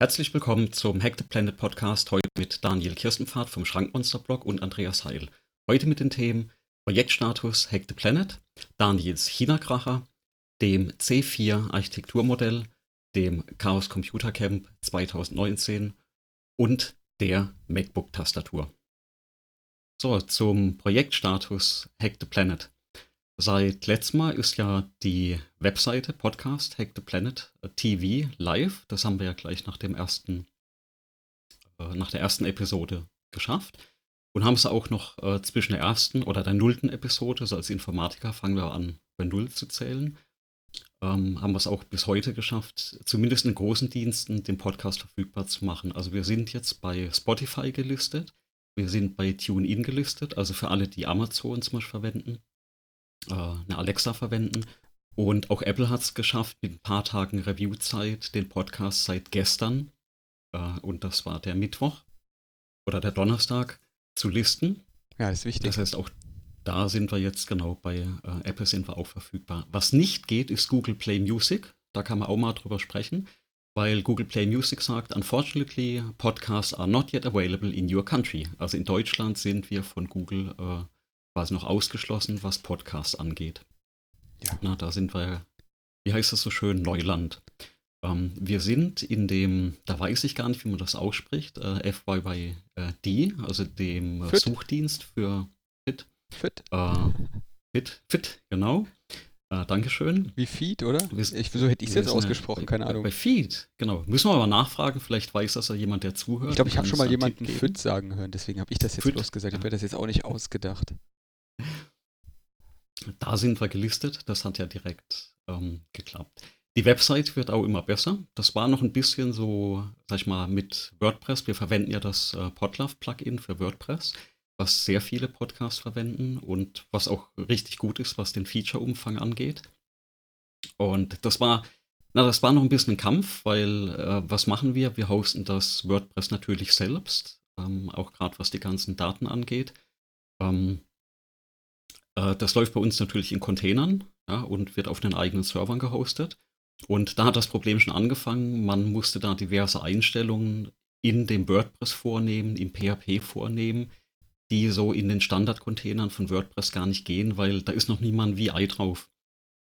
Herzlich willkommen zum Hack the Planet Podcast, heute mit Daniel Kirstenpfad vom Schrankmonster-Blog und Andreas Heil. Heute mit den Themen Projektstatus Hack the Planet, Daniels China-Kracher, dem C4 Architekturmodell, dem Chaos Computer Camp 2019 und der MacBook-Tastatur. So, zum Projektstatus Hack the Planet. Seit letztem Mal ist ja die Webseite Podcast Hack the Planet äh, TV live. Das haben wir ja gleich nach dem ersten, äh, nach der ersten Episode geschafft. Und haben es auch noch äh, zwischen der ersten oder der nullten Episode, so als Informatiker fangen wir an, bei Null zu zählen, ähm, haben wir es auch bis heute geschafft, zumindest in großen Diensten den Podcast verfügbar zu machen. Also wir sind jetzt bei Spotify gelistet, wir sind bei TuneIn gelistet, also für alle, die Amazon zum Beispiel verwenden äh, eine Alexa verwenden. Und auch Apple hat es geschafft, mit ein paar Tagen Reviewzeit den Podcast seit gestern, äh, und das war der Mittwoch oder der Donnerstag, zu listen. Ja, ist wichtig. Das heißt, auch da sind wir jetzt genau bei äh, Apple sind wir auch verfügbar. Was nicht geht, ist Google Play Music. Da kann man auch mal drüber sprechen, weil Google Play Music sagt, unfortunately, podcasts are not yet available in your country. Also in Deutschland sind wir von Google äh, quasi noch ausgeschlossen, was Podcasts angeht. Ja. Na, da sind wir, wie heißt das so schön, Neuland. Ähm, wir sind in dem, da weiß ich gar nicht, wie man das ausspricht, äh, FYYD, also dem Fit. Suchdienst für Fit. Fit. Äh, Fit, Fit, genau. Äh, Dankeschön. Wie Feed, oder? Ich, so hätte ich es jetzt ausgesprochen, keine Ahnung. Bei Feed, genau. Müssen wir aber nachfragen, vielleicht weiß das ja jemand, der zuhört. Ich glaube, ich habe schon mal jemanden Fit sagen hören, deswegen habe ich das jetzt Fit. bloß gesagt. Ich habe das jetzt auch nicht ausgedacht. Da sind wir gelistet. Das hat ja direkt ähm, geklappt. Die Website wird auch immer besser. Das war noch ein bisschen so, sag ich mal, mit WordPress. Wir verwenden ja das äh, Podlove-Plugin für WordPress, was sehr viele Podcasts verwenden und was auch richtig gut ist, was den Feature-Umfang angeht. Und das war, na, das war noch ein bisschen ein Kampf, weil äh, was machen wir? Wir hosten das WordPress natürlich selbst, ähm, auch gerade was die ganzen Daten angeht. Ähm, äh, das läuft bei uns natürlich in Containern ja, und wird auf den eigenen Servern gehostet. Und da hat das Problem schon angefangen. Man musste da diverse Einstellungen in dem WordPress vornehmen, im PHP vornehmen, die so in den Standard-Containern von WordPress gar nicht gehen, weil da ist noch niemand VI drauf.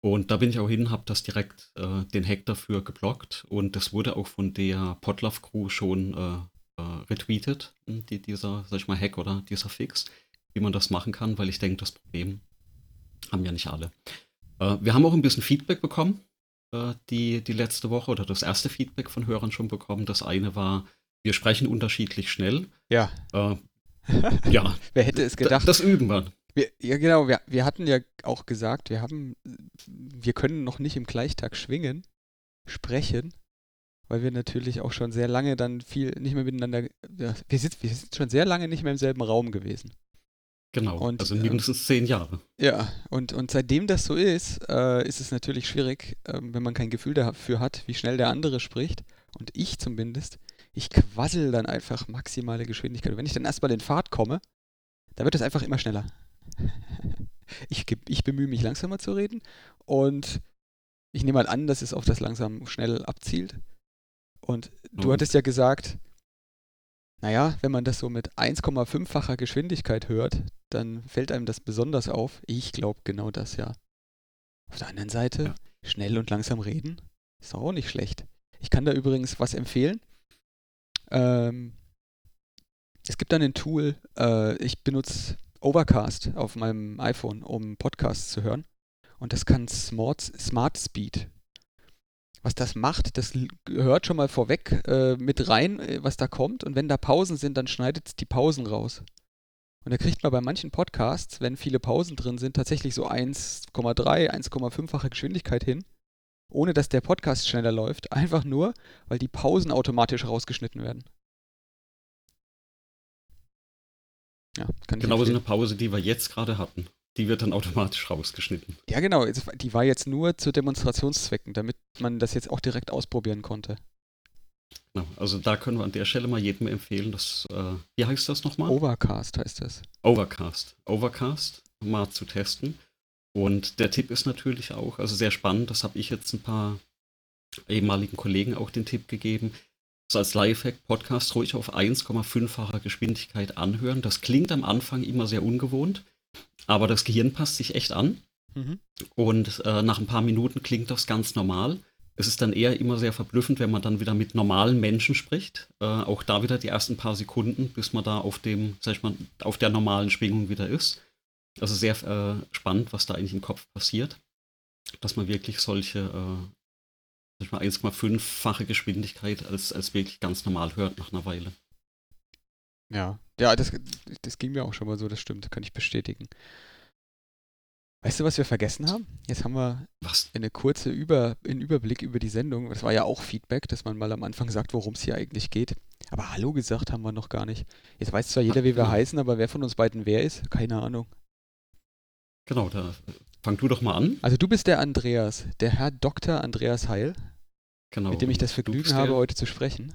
Und da bin ich auch hin, habe das direkt äh, den Hack dafür geblockt und das wurde auch von der Podlove Crew schon äh, äh, retweetet, die, dieser, sag ich mal, Hack oder dieser Fix wie man das machen kann, weil ich denke, das Problem haben ja nicht alle. Äh, wir haben auch ein bisschen Feedback bekommen, äh, die, die letzte Woche oder das erste Feedback von Hörern schon bekommen. Das eine war, wir sprechen unterschiedlich schnell. Ja. Äh, ja. Wer hätte es gedacht? Das üben wir. wir ja, genau. Wir, wir hatten ja auch gesagt, wir haben, wir können noch nicht im Gleichtag schwingen, sprechen, weil wir natürlich auch schon sehr lange dann viel nicht mehr miteinander, ja, wir, sind, wir sind schon sehr lange nicht mehr im selben Raum gewesen. Genau, und, also mindestens äh, zehn Jahre. Ja, und, und seitdem das so ist, äh, ist es natürlich schwierig, äh, wenn man kein Gefühl dafür hat, wie schnell der andere spricht. Und ich zumindest, ich quassel dann einfach maximale Geschwindigkeit. Und wenn ich dann erstmal in Fahrt komme, dann wird es einfach immer schneller. ich, ich bemühe mich langsamer zu reden und ich nehme mal an, dass es auf das langsam schnell abzielt. Und du mhm. hattest ja gesagt, naja, wenn man das so mit 1,5-facher Geschwindigkeit hört, dann fällt einem das besonders auf. Ich glaube genau das ja. Auf der anderen Seite, ja. schnell und langsam reden, ist auch nicht schlecht. Ich kann da übrigens was empfehlen. Ähm, es gibt dann ein Tool, äh, ich benutze Overcast auf meinem iPhone, um Podcasts zu hören. Und das kann Smart, Smart Speed was das macht, das gehört schon mal vorweg äh, mit rein, äh, was da kommt. Und wenn da Pausen sind, dann schneidet es die Pausen raus. Und da kriegt man bei manchen Podcasts, wenn viele Pausen drin sind, tatsächlich so 1,3, 1,5-fache Geschwindigkeit hin, ohne dass der Podcast schneller läuft. Einfach nur, weil die Pausen automatisch rausgeschnitten werden. Ja, kann Genau so eine Pause, die wir jetzt gerade hatten die wird dann automatisch rausgeschnitten. Ja, genau. Die war jetzt nur zu Demonstrationszwecken, damit man das jetzt auch direkt ausprobieren konnte. Genau. Also da können wir an der Stelle mal jedem empfehlen, dass, äh, wie heißt das nochmal? Overcast heißt das. Overcast. Overcast mal zu testen. Und der Tipp ist natürlich auch, also sehr spannend, das habe ich jetzt ein paar ehemaligen Kollegen auch den Tipp gegeben. so als Lifehack Podcast ruhig auf 1,5-facher Geschwindigkeit anhören. Das klingt am Anfang immer sehr ungewohnt, aber das Gehirn passt sich echt an. Mhm. Und äh, nach ein paar Minuten klingt das ganz normal. Es ist dann eher immer sehr verblüffend, wenn man dann wieder mit normalen Menschen spricht. Äh, auch da wieder die ersten paar Sekunden, bis man da auf dem, sag ich mal, auf der normalen Schwingung wieder ist. Also sehr äh, spannend, was da eigentlich im Kopf passiert. Dass man wirklich solche äh, 1,5-fache Geschwindigkeit als, als wirklich ganz normal hört nach einer Weile. Ja, ja, das, das ging mir auch schon mal so, das stimmt, kann ich bestätigen. Weißt du, was wir vergessen haben? Jetzt haben wir was? eine kurze Über, einen Überblick über die Sendung. Das war ja auch Feedback, dass man mal am Anfang sagt, worum es hier eigentlich geht. Aber Hallo gesagt haben wir noch gar nicht. Jetzt weiß zwar jeder, wie wir heißen, aber wer von uns beiden wer ist, keine Ahnung. Genau, da fang du doch mal an. Also du bist der Andreas, der Herr Dr. Andreas Heil. Genau. Mit dem ich das Vergnügen habe, heute zu sprechen.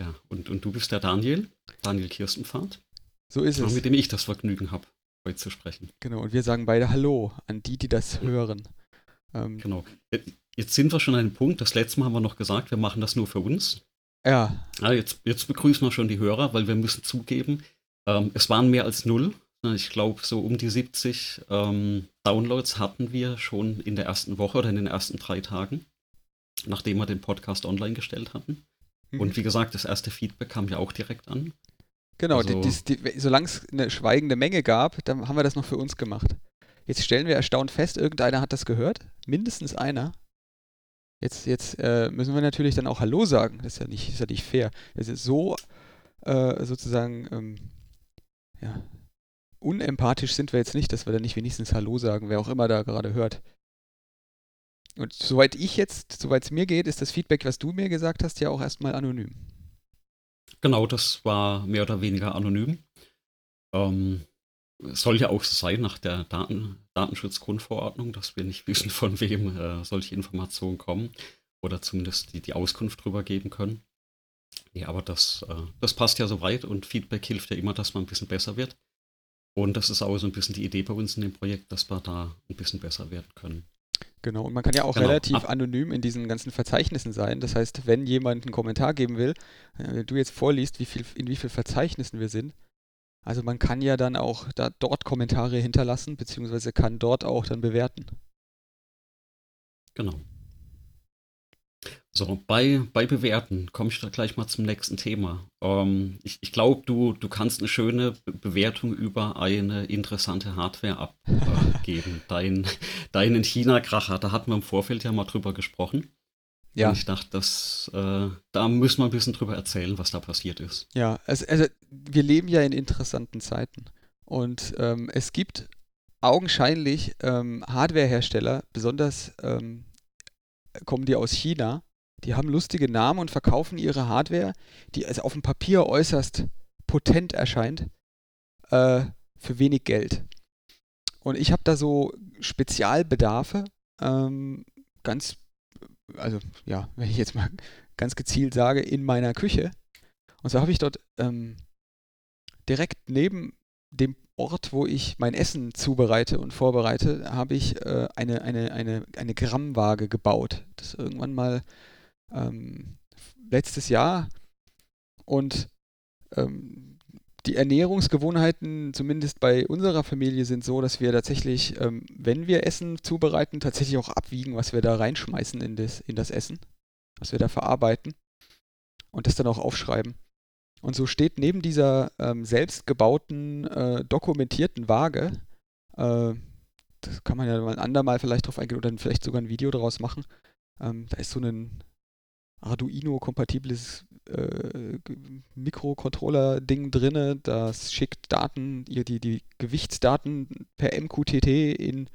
Ja, und, und du bist der Daniel, Daniel Kirstenpfad. So ist es. Mit dem ich das Vergnügen habe, zu sprechen. Genau, und wir sagen beide Hallo an die, die das hören. Ähm, genau. Jetzt sind wir schon an einem Punkt, das letzte Mal haben wir noch gesagt, wir machen das nur für uns. Ja. ja jetzt, jetzt begrüßen wir schon die Hörer, weil wir müssen zugeben, ähm, es waren mehr als null. Ich glaube, so um die 70 ähm, Downloads hatten wir schon in der ersten Woche oder in den ersten drei Tagen nachdem wir den Podcast online gestellt hatten. Mhm. Und wie gesagt, das erste Feedback kam ja auch direkt an. Genau, also, die, die, solange es eine schweigende Menge gab, dann haben wir das noch für uns gemacht. Jetzt stellen wir erstaunt fest, irgendeiner hat das gehört, mindestens einer. Jetzt, jetzt äh, müssen wir natürlich dann auch Hallo sagen. Das ist ja nicht, ist ja nicht fair. Das ist so äh, sozusagen ähm, ja, unempathisch sind wir jetzt nicht, dass wir dann nicht wenigstens Hallo sagen, wer auch immer da gerade hört. Und soweit ich jetzt, soweit es mir geht, ist das Feedback, was du mir gesagt hast, ja auch erstmal anonym. Genau, das war mehr oder weniger anonym. Ähm, soll ja auch so sein nach der Daten, Datenschutzgrundverordnung, dass wir nicht wissen, von wem äh, solche Informationen kommen oder zumindest die, die Auskunft drüber geben können. Ja, aber das, äh, das passt ja soweit und Feedback hilft ja immer, dass man ein bisschen besser wird. Und das ist auch so ein bisschen die Idee bei uns in dem Projekt, dass wir da ein bisschen besser werden können. Genau, und man kann ja auch genau. relativ Ach. anonym in diesen ganzen Verzeichnissen sein. Das heißt, wenn jemand einen Kommentar geben will, äh, du jetzt vorliest, wie viel, in wie vielen Verzeichnissen wir sind, also man kann ja dann auch da, dort Kommentare hinterlassen, beziehungsweise kann dort auch dann bewerten. Genau. So, bei, bei Bewerten komme ich da gleich mal zum nächsten Thema. Ähm, ich ich glaube, du, du kannst eine schöne Bewertung über eine interessante Hardware abgeben. Dein, deinen China-Kracher, da hatten wir im Vorfeld ja mal drüber gesprochen. Ja. Und ich dachte, das, äh, da müssen wir ein bisschen drüber erzählen, was da passiert ist. Ja, also, also wir leben ja in interessanten Zeiten. Und ähm, es gibt augenscheinlich ähm, Hardwarehersteller, besonders ähm, kommen die aus China, die haben lustige Namen und verkaufen ihre Hardware, die also auf dem Papier äußerst potent erscheint, äh, für wenig Geld. Und ich habe da so Spezialbedarfe, ähm, ganz, also ja, wenn ich jetzt mal ganz gezielt sage, in meiner Küche. Und so habe ich dort ähm, direkt neben dem Ort, wo ich mein Essen zubereite und vorbereite, habe ich äh, eine, eine, eine, eine Grammwaage gebaut. Das irgendwann mal ähm, letztes Jahr. Und ähm, die Ernährungsgewohnheiten, zumindest bei unserer Familie, sind so, dass wir tatsächlich, ähm, wenn wir Essen zubereiten, tatsächlich auch abwiegen, was wir da reinschmeißen in das, in das Essen, was wir da verarbeiten und das dann auch aufschreiben. Und so steht neben dieser ähm, selbstgebauten, äh, dokumentierten Waage, äh, das kann man ja mal ein andermal vielleicht drauf eingehen oder vielleicht sogar ein Video daraus machen, ähm, da ist so ein Arduino-kompatibles äh, Mikrocontroller-Ding drin, das schickt Daten, die, die Gewichtsdaten per MQTT in,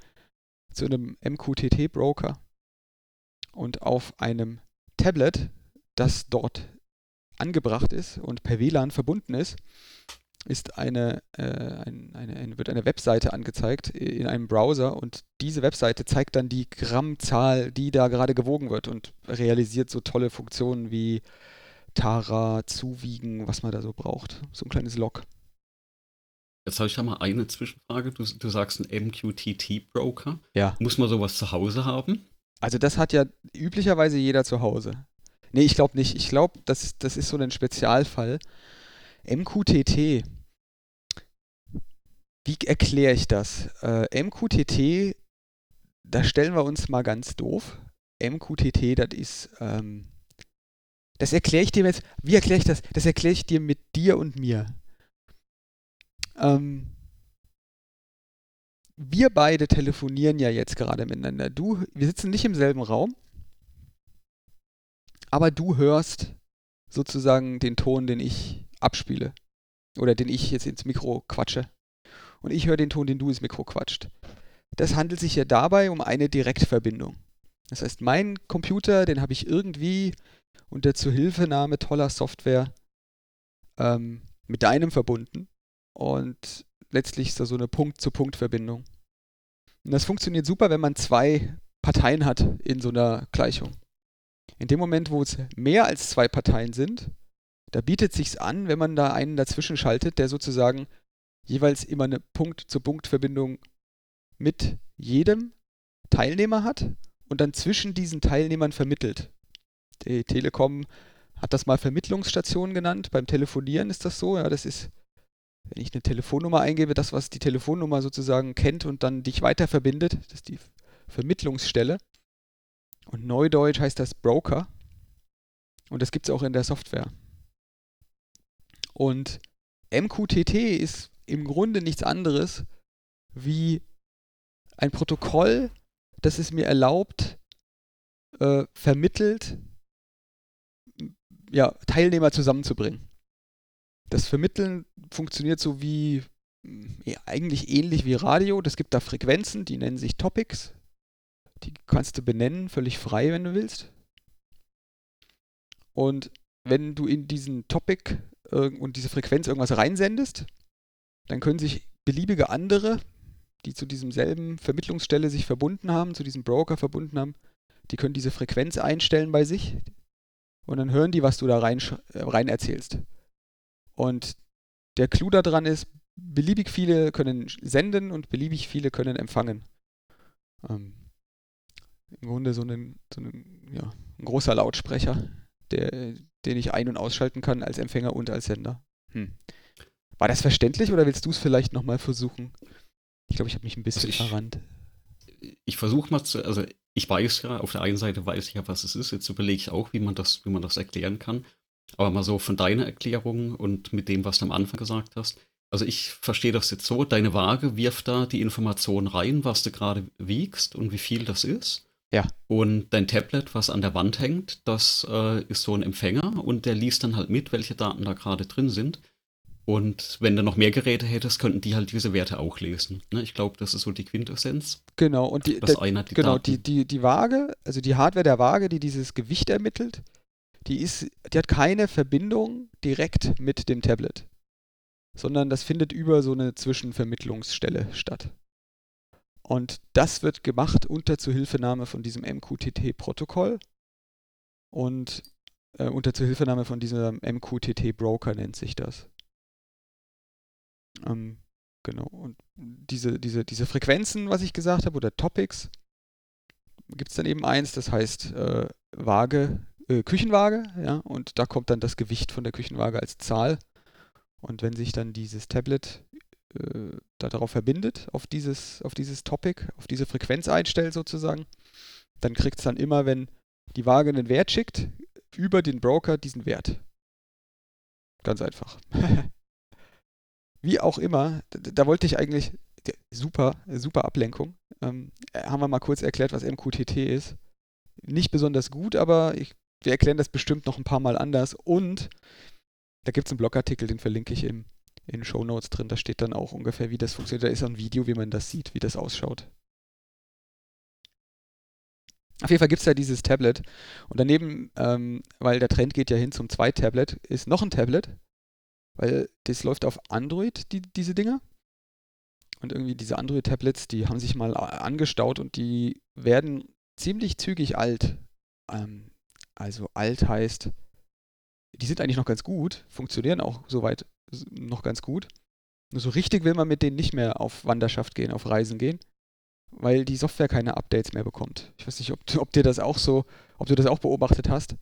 zu einem MQTT-Broker. Und auf einem Tablet, das dort angebracht ist und per WLAN verbunden ist, ist eine, äh, ein, eine, eine, wird eine Webseite angezeigt in einem Browser und diese Webseite zeigt dann die Grammzahl, die da gerade gewogen wird und realisiert so tolle Funktionen wie Tara, Zuwiegen, was man da so braucht. So ein kleines Log. Jetzt habe ich da mal eine Zwischenfrage. Du, du sagst ein MQTT-Broker. Ja. Muss man sowas zu Hause haben? Also das hat ja üblicherweise jeder zu Hause. Nee, ich glaube nicht. Ich glaube, das, das ist so ein Spezialfall. MQTT. Wie erkläre ich das? Äh, MQTT, da stellen wir uns mal ganz doof. MQTT, das ist, ähm, das erkläre ich dir jetzt, wie erkläre ich das? Das erkläre ich dir mit dir und mir. Ähm, wir beide telefonieren ja jetzt gerade miteinander. Du, wir sitzen nicht im selben Raum, aber du hörst sozusagen den Ton, den ich abspiele. Oder den ich jetzt ins Mikro quatsche. Und ich höre den Ton, den du ins Mikro quatscht. Das handelt sich ja dabei um eine Direktverbindung. Das heißt, mein Computer, den habe ich irgendwie unter Zuhilfenahme toller Software ähm, mit deinem verbunden. Und letztlich ist da so eine Punkt-zu-Punkt-Verbindung. Und das funktioniert super, wenn man zwei Parteien hat in so einer Gleichung. In dem Moment, wo es mehr als zwei Parteien sind, da bietet sich's an, wenn man da einen dazwischen schaltet, der sozusagen jeweils immer eine Punkt-zu-Punkt-Verbindung mit jedem Teilnehmer hat und dann zwischen diesen Teilnehmern vermittelt. Die Telekom hat das mal Vermittlungsstation genannt. Beim Telefonieren ist das so. Ja, das ist, wenn ich eine Telefonnummer eingebe, das, was die Telefonnummer sozusagen kennt und dann dich weiter verbindet, das ist die Vermittlungsstelle. Und Neudeutsch heißt das Broker. Und das gibt es auch in der Software. Und MQTT ist im Grunde nichts anderes wie ein Protokoll, das es mir erlaubt, äh, vermittelt, ja, Teilnehmer zusammenzubringen. Das Vermitteln funktioniert so wie ja, eigentlich ähnlich wie Radio. Das gibt da Frequenzen, die nennen sich Topics. Die kannst du benennen, völlig frei, wenn du willst. Und wenn du in diesen Topic äh, und diese Frequenz irgendwas reinsendest, dann können sich beliebige andere, die zu diesem selben Vermittlungsstelle sich verbunden haben, zu diesem Broker verbunden haben, die können diese Frequenz einstellen bei sich und dann hören die, was du da rein, äh, rein erzählst. Und der Clou daran ist, beliebig viele können senden und beliebig viele können empfangen. Ähm, Im Grunde so, einen, so einen, ja, ein großer Lautsprecher, der, den ich ein- und ausschalten kann als Empfänger und als Sender. Hm. War das verständlich oder willst du es vielleicht nochmal versuchen? Ich glaube, ich habe mich ein bisschen also ich, verrannt. Ich versuche mal zu, also ich weiß ja, auf der einen Seite weiß ich ja, was es ist. Jetzt überlege ich auch, wie man das, wie man das erklären kann. Aber mal so von deiner Erklärung und mit dem, was du am Anfang gesagt hast. Also ich verstehe das jetzt so, deine Waage wirft da die Information rein, was du gerade wiegst und wie viel das ist. Ja. Und dein Tablet, was an der Wand hängt, das äh, ist so ein Empfänger und der liest dann halt mit, welche Daten da gerade drin sind. Und wenn du noch mehr Geräte hättest, könnten die halt diese Werte auch lesen. Ne? Ich glaube, das ist so die Quintessenz. Genau, und die, der, die, genau die, die, die Waage, also die Hardware der Waage, die dieses Gewicht ermittelt, die, ist, die hat keine Verbindung direkt mit dem Tablet, sondern das findet über so eine Zwischenvermittlungsstelle statt. Und das wird gemacht unter Zuhilfenahme von diesem MQTT-Protokoll und äh, unter Zuhilfenahme von diesem MQTT-Broker nennt sich das. Ähm, genau. Und diese, diese, diese Frequenzen, was ich gesagt habe, oder Topics, gibt es dann eben eins, das heißt äh, Waage, äh, Küchenwaage, ja, und da kommt dann das Gewicht von der Küchenwaage als Zahl. Und wenn sich dann dieses Tablet äh, darauf verbindet, auf dieses, auf dieses Topic, auf diese Frequenz einstellt sozusagen, dann kriegt es dann immer, wenn die Waage einen Wert schickt, über den Broker diesen Wert. Ganz einfach. Wie auch immer, da, da wollte ich eigentlich, super, super Ablenkung. Ähm, haben wir mal kurz erklärt, was MQTT ist. Nicht besonders gut, aber ich, wir erklären das bestimmt noch ein paar Mal anders. Und da gibt es einen Blogartikel, den verlinke ich im, in Show Notes drin. Da steht dann auch ungefähr, wie das funktioniert. Da ist ein Video, wie man das sieht, wie das ausschaut. Auf jeden Fall gibt es da dieses Tablet. Und daneben, ähm, weil der Trend geht ja hin zum Zwei-Tablet, ist noch ein Tablet weil das läuft auf Android, die, diese Dinger. Und irgendwie diese Android-Tablets, die haben sich mal angestaut und die werden ziemlich zügig alt. Ähm, also alt heißt, die sind eigentlich noch ganz gut, funktionieren auch soweit noch ganz gut. Nur so richtig will man mit denen nicht mehr auf Wanderschaft gehen, auf Reisen gehen, weil die Software keine Updates mehr bekommt. Ich weiß nicht, ob, ob dir das auch so, ob du das auch beobachtet hast.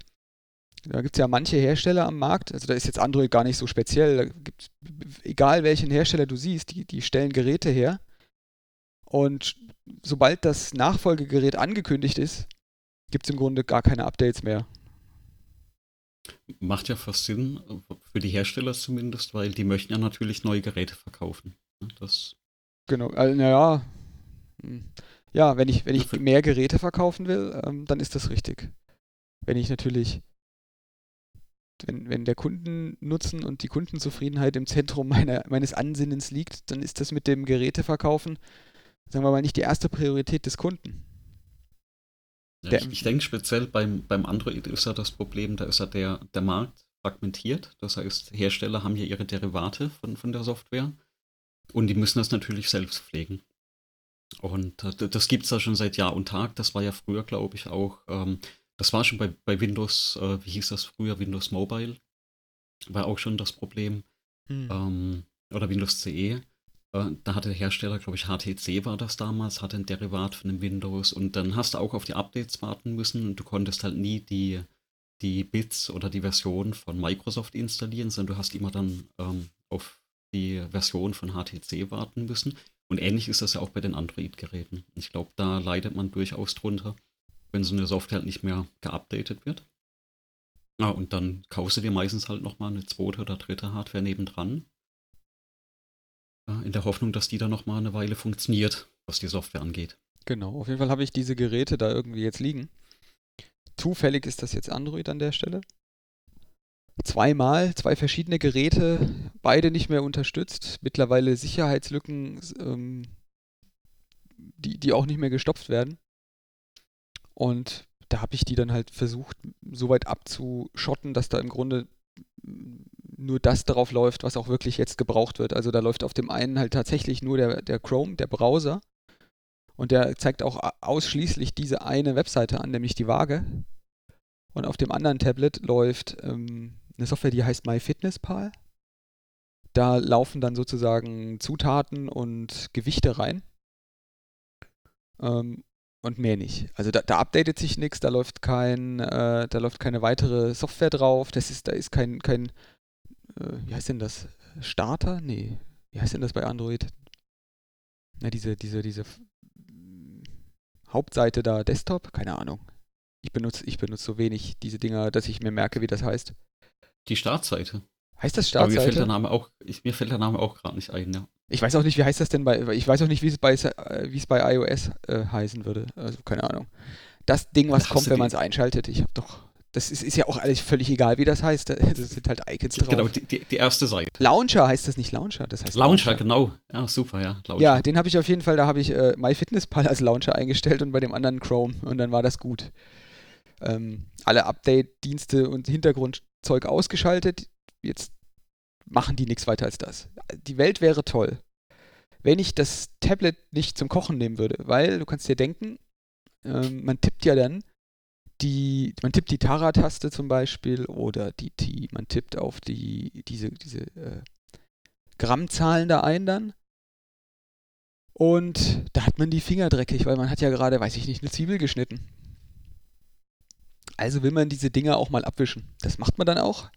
Da gibt es ja manche Hersteller am Markt, also da ist jetzt Android gar nicht so speziell. Egal welchen Hersteller du siehst, die, die stellen Geräte her. Und sobald das Nachfolgegerät angekündigt ist, gibt es im Grunde gar keine Updates mehr. Macht ja fast Sinn, für die Hersteller zumindest, weil die möchten ja natürlich neue Geräte verkaufen. Das genau, also, naja. Hm. Ja, wenn ich, wenn ich mehr Geräte verkaufen will, ähm, dann ist das richtig. Wenn ich natürlich, wenn, wenn der Kundennutzen und die Kundenzufriedenheit im Zentrum meiner, meines Ansinnens liegt, dann ist das mit dem Geräteverkaufen, sagen wir mal, nicht die erste Priorität des Kunden. Ja, ich, ich denke speziell beim, beim Android ist ja das Problem, da ist ja der, der Markt fragmentiert. Das heißt, Hersteller haben ja ihre Derivate von, von der Software und die müssen das natürlich selbst pflegen. Und äh, das gibt es ja schon seit Jahr und Tag. Das war ja früher, glaube ich, auch, ähm, das war schon bei, bei Windows, äh, wie hieß das früher, Windows Mobile, war auch schon das Problem. Hm. Ähm, oder Windows CE. Äh, da hatte der Hersteller, glaube ich, HTC war das damals, hatte ein Derivat von dem Windows und dann hast du auch auf die Updates warten müssen und du konntest halt nie die, die Bits oder die Version von Microsoft installieren, sondern du hast immer dann ähm, auf die Version von HTC warten müssen. Und ähnlich ist das ja auch bei den Android-Geräten. Ich glaube, da leidet man durchaus drunter, wenn so eine Software halt nicht mehr geupdatet wird. Ja, und dann kaufst du dir meistens halt nochmal eine zweite oder dritte Hardware nebendran, in der Hoffnung, dass die dann noch mal eine Weile funktioniert, was die Software angeht. Genau, auf jeden Fall habe ich diese Geräte da irgendwie jetzt liegen. Zufällig ist das jetzt Android an der Stelle. Zweimal, zwei verschiedene Geräte, beide nicht mehr unterstützt. Mittlerweile Sicherheitslücken, ähm, die, die auch nicht mehr gestopft werden. Und da habe ich die dann halt versucht, so weit abzuschotten, dass da im Grunde nur das darauf läuft, was auch wirklich jetzt gebraucht wird. Also da läuft auf dem einen halt tatsächlich nur der, der Chrome, der Browser. Und der zeigt auch ausschließlich diese eine Webseite an, nämlich die Waage. Und auf dem anderen Tablet läuft ähm, eine Software, die heißt MyFitnessPal. Da laufen dann sozusagen Zutaten und Gewichte rein. Ähm, und mehr nicht. Also da, da updatet sich nichts, da läuft kein, äh, da läuft keine weitere Software drauf. Das ist, da ist kein, kein äh, wie heißt denn das? Starter? Nee. Wie heißt denn das bei Android? Na, diese, diese, diese Hauptseite da, Desktop? Keine Ahnung. Ich benutze, ich benutze so wenig diese Dinger, dass ich mir merke, wie das heißt. Die Startseite. Heißt das Startseite? Aber mir fällt der Name auch, ich, mir fällt der Name auch gerade nicht ein, ja. Ich weiß auch nicht, wie heißt das denn bei, ich weiß auch nicht, wie es bei, wie es bei iOS äh, heißen würde. Also keine Ahnung. Das Ding, was kommt, wenn man es einschaltet. Ich habe doch das ist, ist, ja auch alles völlig egal, wie das heißt. Das sind halt Icons drauf. Genau, die, die, erste Seite. Launcher heißt das nicht Launcher, das heißt Launcher. Launcher, genau. Ja, super, ja. Launcher. Ja, den habe ich auf jeden Fall, da habe ich äh, MyFitnessPal als Launcher eingestellt und bei dem anderen Chrome und dann war das gut. Ähm, alle Update-Dienste und Hintergrundzeug ausgeschaltet. Jetzt machen die nichts weiter als das. Die Welt wäre toll, wenn ich das Tablet nicht zum Kochen nehmen würde, weil du kannst dir denken, ähm, man tippt ja dann die, man tippt die Tara-Taste zum Beispiel oder die, die, man tippt auf die, diese, diese äh, Grammzahlen da ein dann. Und da hat man die Finger dreckig, weil man hat ja gerade, weiß ich nicht, eine Zwiebel geschnitten. Also will man diese Dinger auch mal abwischen. Das macht man dann auch.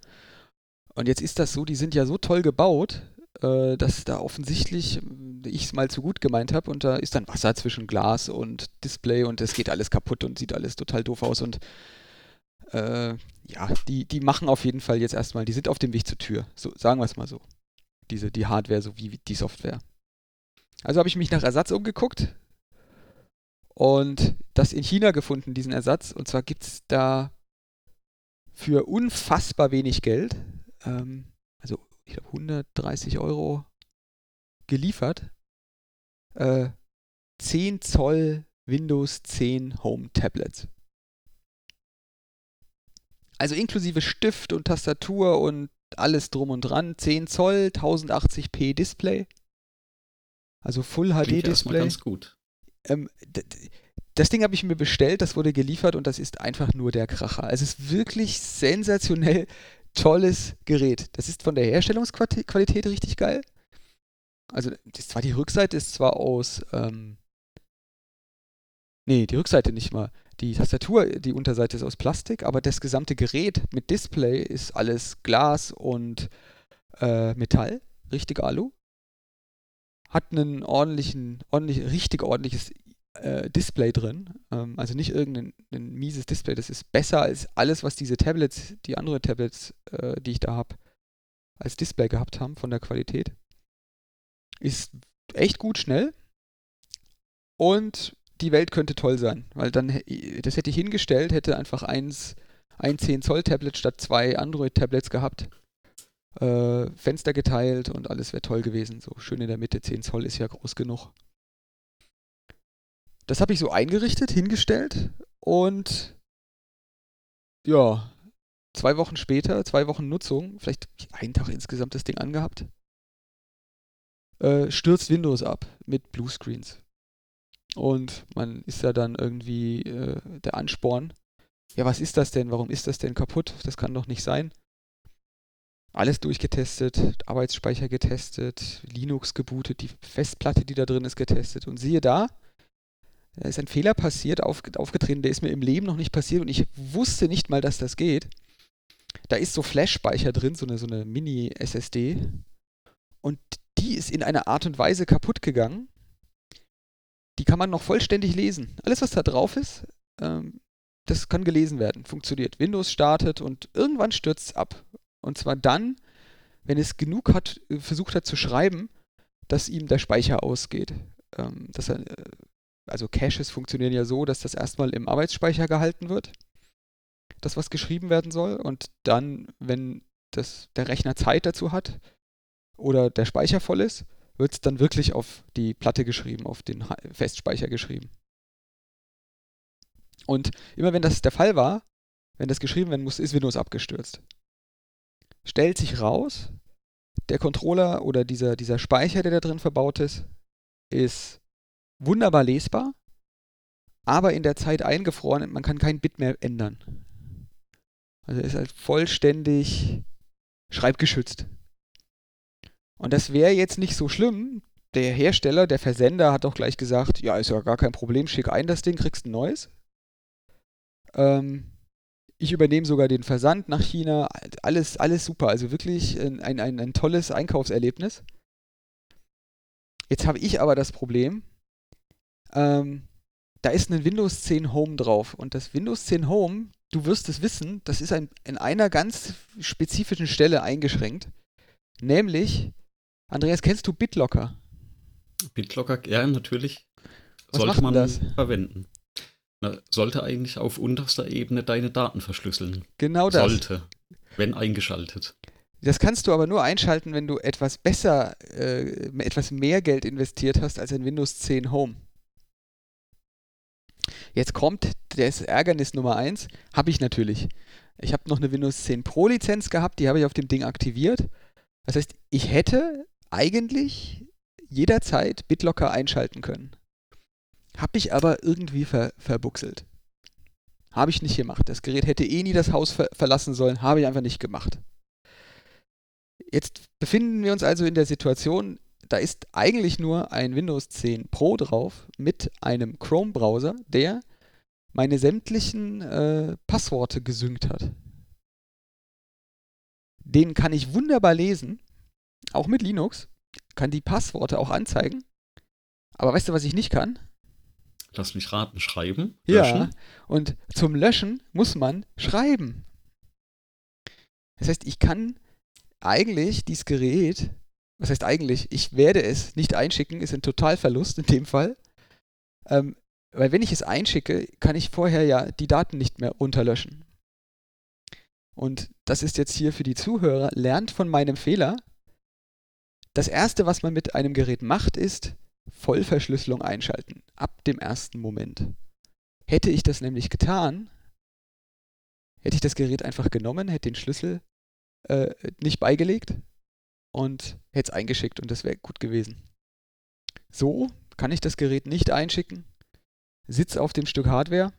Und jetzt ist das so, die sind ja so toll gebaut, äh, dass da offensichtlich äh, ich es mal zu gut gemeint habe und da ist dann Wasser zwischen Glas und Display und es geht alles kaputt und sieht alles total doof aus und äh, ja, die, die machen auf jeden Fall jetzt erstmal, die sind auf dem Weg zur Tür, so sagen wir es mal so. Diese, die Hardware sowie die Software. Also habe ich mich nach Ersatz umgeguckt und das in China gefunden, diesen Ersatz. Und zwar gibt es da für unfassbar wenig Geld, ähm, ich glaube 130 Euro geliefert. Äh, 10 Zoll Windows 10 Home Tablets. Also inklusive Stift und Tastatur und alles drum und dran. 10 Zoll, 1080p Display. Also Full HD Display. ganz gut. Ähm, das Ding habe ich mir bestellt, das wurde geliefert und das ist einfach nur der Kracher. Es ist wirklich sensationell tolles Gerät. Das ist von der Herstellungsqualität richtig geil. Also, das zwar die Rückseite ist zwar aus, ähm, nee, die Rückseite nicht mal. die Tastatur, die Unterseite ist aus Plastik, aber das gesamte Gerät mit Display ist alles Glas und äh, Metall, richtig Alu. Hat einen ordentlichen, ordentlich, richtig ordentliches äh, Display drin. Ähm, also nicht irgendein mieses Display. Das ist besser als alles, was diese Tablets, die Android-Tablets, äh, die ich da habe, als Display gehabt haben von der Qualität. Ist echt gut schnell. Und die Welt könnte toll sein, weil dann, das hätte ich hingestellt, hätte einfach eins, ein 10 Zoll Tablet statt zwei Android-Tablets gehabt. Äh, Fenster geteilt und alles wäre toll gewesen. So schön in der Mitte, 10 Zoll ist ja groß genug. Das habe ich so eingerichtet, hingestellt und ja, zwei Wochen später, zwei Wochen Nutzung, vielleicht einen Tag insgesamt das Ding angehabt, äh, stürzt Windows ab mit Bluescreens. Und man ist ja dann irgendwie äh, der Ansporn. Ja, was ist das denn? Warum ist das denn kaputt? Das kann doch nicht sein. Alles durchgetestet, Arbeitsspeicher getestet, Linux gebootet, die Festplatte, die da drin ist, getestet. Und siehe da, da ist ein Fehler passiert, auf, aufgetreten, der ist mir im Leben noch nicht passiert und ich wusste nicht mal, dass das geht. Da ist so Flash-Speicher drin, so eine, so eine Mini-SSD. Und die ist in einer Art und Weise kaputt gegangen, die kann man noch vollständig lesen. Alles, was da drauf ist, ähm, das kann gelesen werden, funktioniert. Windows startet und irgendwann stürzt es ab. Und zwar dann, wenn es genug hat, äh, versucht hat zu schreiben, dass ihm der Speicher ausgeht. Ähm, dass er, äh, also Caches funktionieren ja so, dass das erstmal im Arbeitsspeicher gehalten wird, das was geschrieben werden soll. Und dann, wenn das, der Rechner Zeit dazu hat oder der Speicher voll ist, wird es dann wirklich auf die Platte geschrieben, auf den Festspeicher geschrieben. Und immer wenn das der Fall war, wenn das geschrieben werden muss, ist Windows abgestürzt. Stellt sich raus, der Controller oder dieser, dieser Speicher, der da drin verbaut ist, ist wunderbar lesbar, aber in der Zeit eingefroren. Man kann kein Bit mehr ändern. Also ist halt vollständig schreibgeschützt. Und das wäre jetzt nicht so schlimm. Der Hersteller, der Versender hat auch gleich gesagt, ja, ist ja gar kein Problem, schick ein das Ding, kriegst ein neues. Ähm, ich übernehme sogar den Versand nach China. Alles, alles super. Also wirklich ein, ein, ein tolles Einkaufserlebnis. Jetzt habe ich aber das Problem, ähm, da ist ein Windows 10 Home drauf. Und das Windows 10 Home, du wirst es wissen, das ist ein, in einer ganz spezifischen Stelle eingeschränkt. Nämlich Andreas, kennst du BitLocker? BitLocker, ja, natürlich. Was sollte macht man das? verwenden. Na, sollte eigentlich auf unterster Ebene deine Daten verschlüsseln. Genau das. Sollte, wenn eingeschaltet. Das kannst du aber nur einschalten, wenn du etwas besser, äh, etwas mehr Geld investiert hast als ein Windows 10 Home. Jetzt kommt das Ärgernis Nummer 1, habe ich natürlich. Ich habe noch eine Windows 10 Pro Lizenz gehabt, die habe ich auf dem Ding aktiviert. Das heißt, ich hätte eigentlich jederzeit BitLocker einschalten können. Habe ich aber irgendwie ver verbuchselt. Habe ich nicht gemacht. Das Gerät hätte eh nie das Haus ver verlassen sollen, habe ich einfach nicht gemacht. Jetzt befinden wir uns also in der Situation, da ist eigentlich nur ein Windows 10 Pro drauf mit einem Chrome-Browser, der meine sämtlichen äh, Passworte gesynkt hat. Den kann ich wunderbar lesen, auch mit Linux kann die Passworte auch anzeigen. Aber weißt du, was ich nicht kann? Lass mich raten, schreiben? Ja. Löschen? Und zum Löschen muss man schreiben. Das heißt, ich kann eigentlich dieses Gerät, was heißt eigentlich, ich werde es nicht einschicken, ist ein Totalverlust in dem Fall. Ähm, weil wenn ich es einschicke, kann ich vorher ja die Daten nicht mehr runterlöschen. Und das ist jetzt hier für die Zuhörer, lernt von meinem Fehler das erste, was man mit einem Gerät macht, ist Vollverschlüsselung einschalten. Ab dem ersten Moment. Hätte ich das nämlich getan, hätte ich das Gerät einfach genommen, hätte den Schlüssel äh, nicht beigelegt und hätte es eingeschickt und das wäre gut gewesen. So kann ich das Gerät nicht einschicken, sitze auf dem Stück Hardware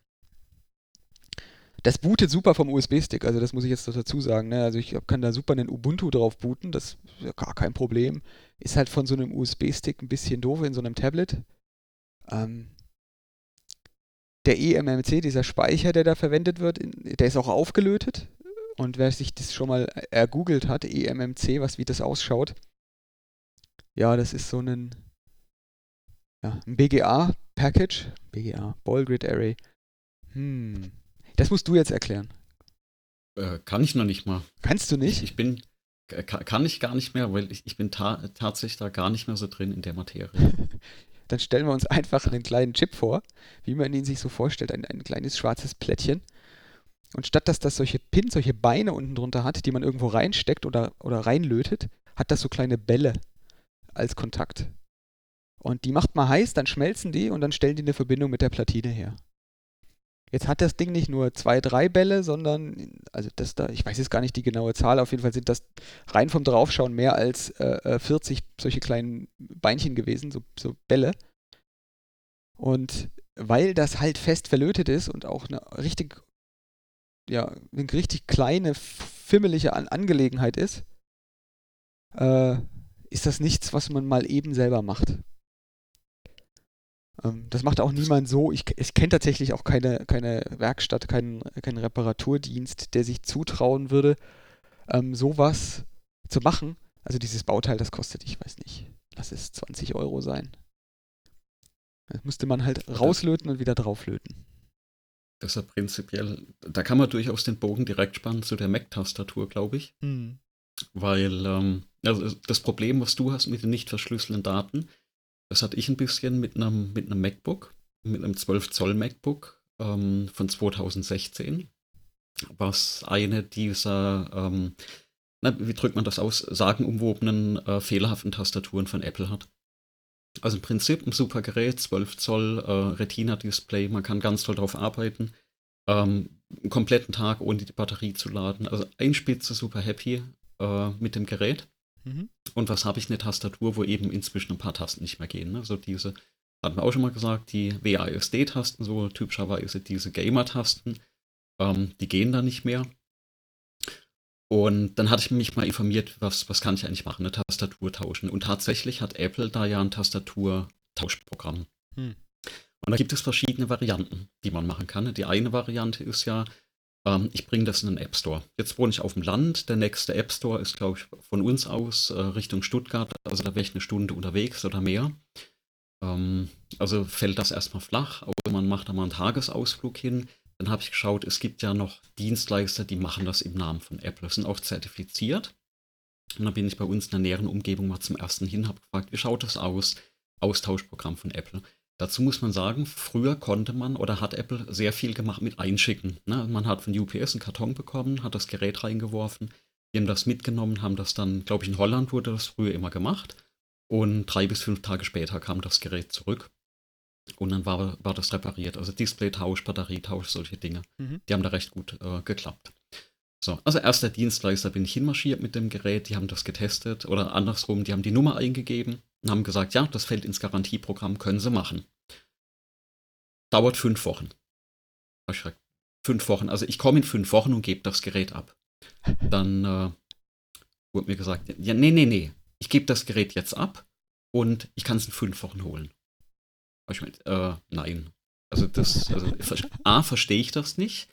das bootet super vom USB-Stick, also das muss ich jetzt dazu sagen. Ne? Also ich kann da super einen Ubuntu drauf booten, das ist ja gar kein Problem. Ist halt von so einem USB-Stick ein bisschen doof in so einem Tablet. Ähm, der eMMC, dieser Speicher, der da verwendet wird, der ist auch aufgelötet. Und wer sich das schon mal ergoogelt hat, eMMC, was wie das ausschaut, ja, das ist so ein, ja, ein BGA-Package. BGA, Ball Grid Array. Hm. Das musst du jetzt erklären. Äh, kann ich noch nicht mal. Kannst du nicht? Ich, ich bin, kann ich gar nicht mehr, weil ich, ich bin ta tatsächlich da gar nicht mehr so drin in der Materie. Dann stellen wir uns einfach einen kleinen Chip vor, wie man ihn sich so vorstellt, ein, ein kleines schwarzes Plättchen. Und statt dass das solche Pins, solche Beine unten drunter hat, die man irgendwo reinsteckt oder, oder reinlötet, hat das so kleine Bälle als Kontakt. Und die macht man heiß, dann schmelzen die und dann stellen die eine Verbindung mit der Platine her. Jetzt hat das Ding nicht nur zwei, drei Bälle, sondern, also das da, ich weiß jetzt gar nicht die genaue Zahl, auf jeden Fall sind das rein vom Draufschauen mehr als äh, 40 äh, solche kleinen Beinchen gewesen, so, so Bälle. Und weil das halt fest verlötet ist und auch eine richtig, ja, eine richtig kleine, fimmelige An Angelegenheit ist, äh, ist das nichts, was man mal eben selber macht. Ähm, das macht auch niemand so. Ich, ich kenne tatsächlich auch keine, keine Werkstatt, keinen, keinen Reparaturdienst, der sich zutrauen würde, ähm, sowas zu machen. Also dieses Bauteil, das kostet, ich weiß nicht, lass es 20 Euro sein. Das musste man halt rauslöten und wieder drauflöten. Das ist ja prinzipiell, da kann man durchaus den Bogen direkt spannen zu der Mac-Tastatur, glaube ich. Hm. Weil ähm, also das Problem, was du hast mit den nicht verschlüsselten Daten, das hatte ich ein bisschen mit einem, mit einem MacBook, mit einem 12 Zoll MacBook ähm, von 2016, was eine dieser, ähm, na, wie drückt man das aus, sagenumwobenen, äh, fehlerhaften Tastaturen von Apple hat. Also im Prinzip ein super Gerät, 12 Zoll äh, Retina-Display, man kann ganz toll drauf arbeiten. Ähm, einen kompletten Tag ohne die Batterie zu laden. Also ein Spitze super happy äh, mit dem Gerät. Mhm. Und was habe ich? Eine Tastatur, wo eben inzwischen ein paar Tasten nicht mehr gehen. Ne? So diese, hatten wir auch schon mal gesagt, die WASD-Tasten, so typischerweise diese Gamer-Tasten, ähm, die gehen da nicht mehr. Und dann hatte ich mich mal informiert, was, was kann ich eigentlich machen, eine Tastatur tauschen. Und tatsächlich hat Apple da ja ein Tastatur-Tauschprogramm. Hm. Und da gibt es verschiedene Varianten, die man machen kann. Die eine Variante ist ja, ähm, ich bringe das in den App Store. Jetzt wohne ich auf dem Land. Der nächste App Store ist, glaube ich, von uns aus äh, Richtung Stuttgart. Also da wäre ich eine Stunde unterwegs oder mehr. Ähm, also fällt das erstmal flach. Aber man macht da mal einen Tagesausflug hin. Dann habe ich geschaut, es gibt ja noch Dienstleister, die machen das im Namen von Apple. Sind auch zertifiziert. Und dann bin ich bei uns in der näheren Umgebung mal zum ersten hin, habe gefragt, wie schaut das aus? Austauschprogramm von Apple. Dazu muss man sagen, früher konnte man oder hat Apple sehr viel gemacht mit Einschicken. Ne? Man hat von UPS einen Karton bekommen, hat das Gerät reingeworfen, die haben das mitgenommen, haben das dann, glaube ich, in Holland wurde das früher immer gemacht. Und drei bis fünf Tage später kam das Gerät zurück. Und dann war, war das repariert. Also Display-Tausch, Batterietausch, solche Dinge. Mhm. Die haben da recht gut äh, geklappt. So, also erster Dienstleister bin ich hinmarschiert mit dem Gerät, die haben das getestet oder andersrum, die haben die Nummer eingegeben und haben gesagt, ja, das fällt ins Garantieprogramm, können sie machen dauert fünf Wochen. Fünf Wochen. Also ich komme in fünf Wochen und gebe das Gerät ab. Dann äh, wurde mir gesagt, ja, nee, nee, nee. Ich gebe das Gerät jetzt ab und ich kann es in fünf Wochen holen. Ich meine, äh, nein. Also das, also A, verstehe ich das nicht.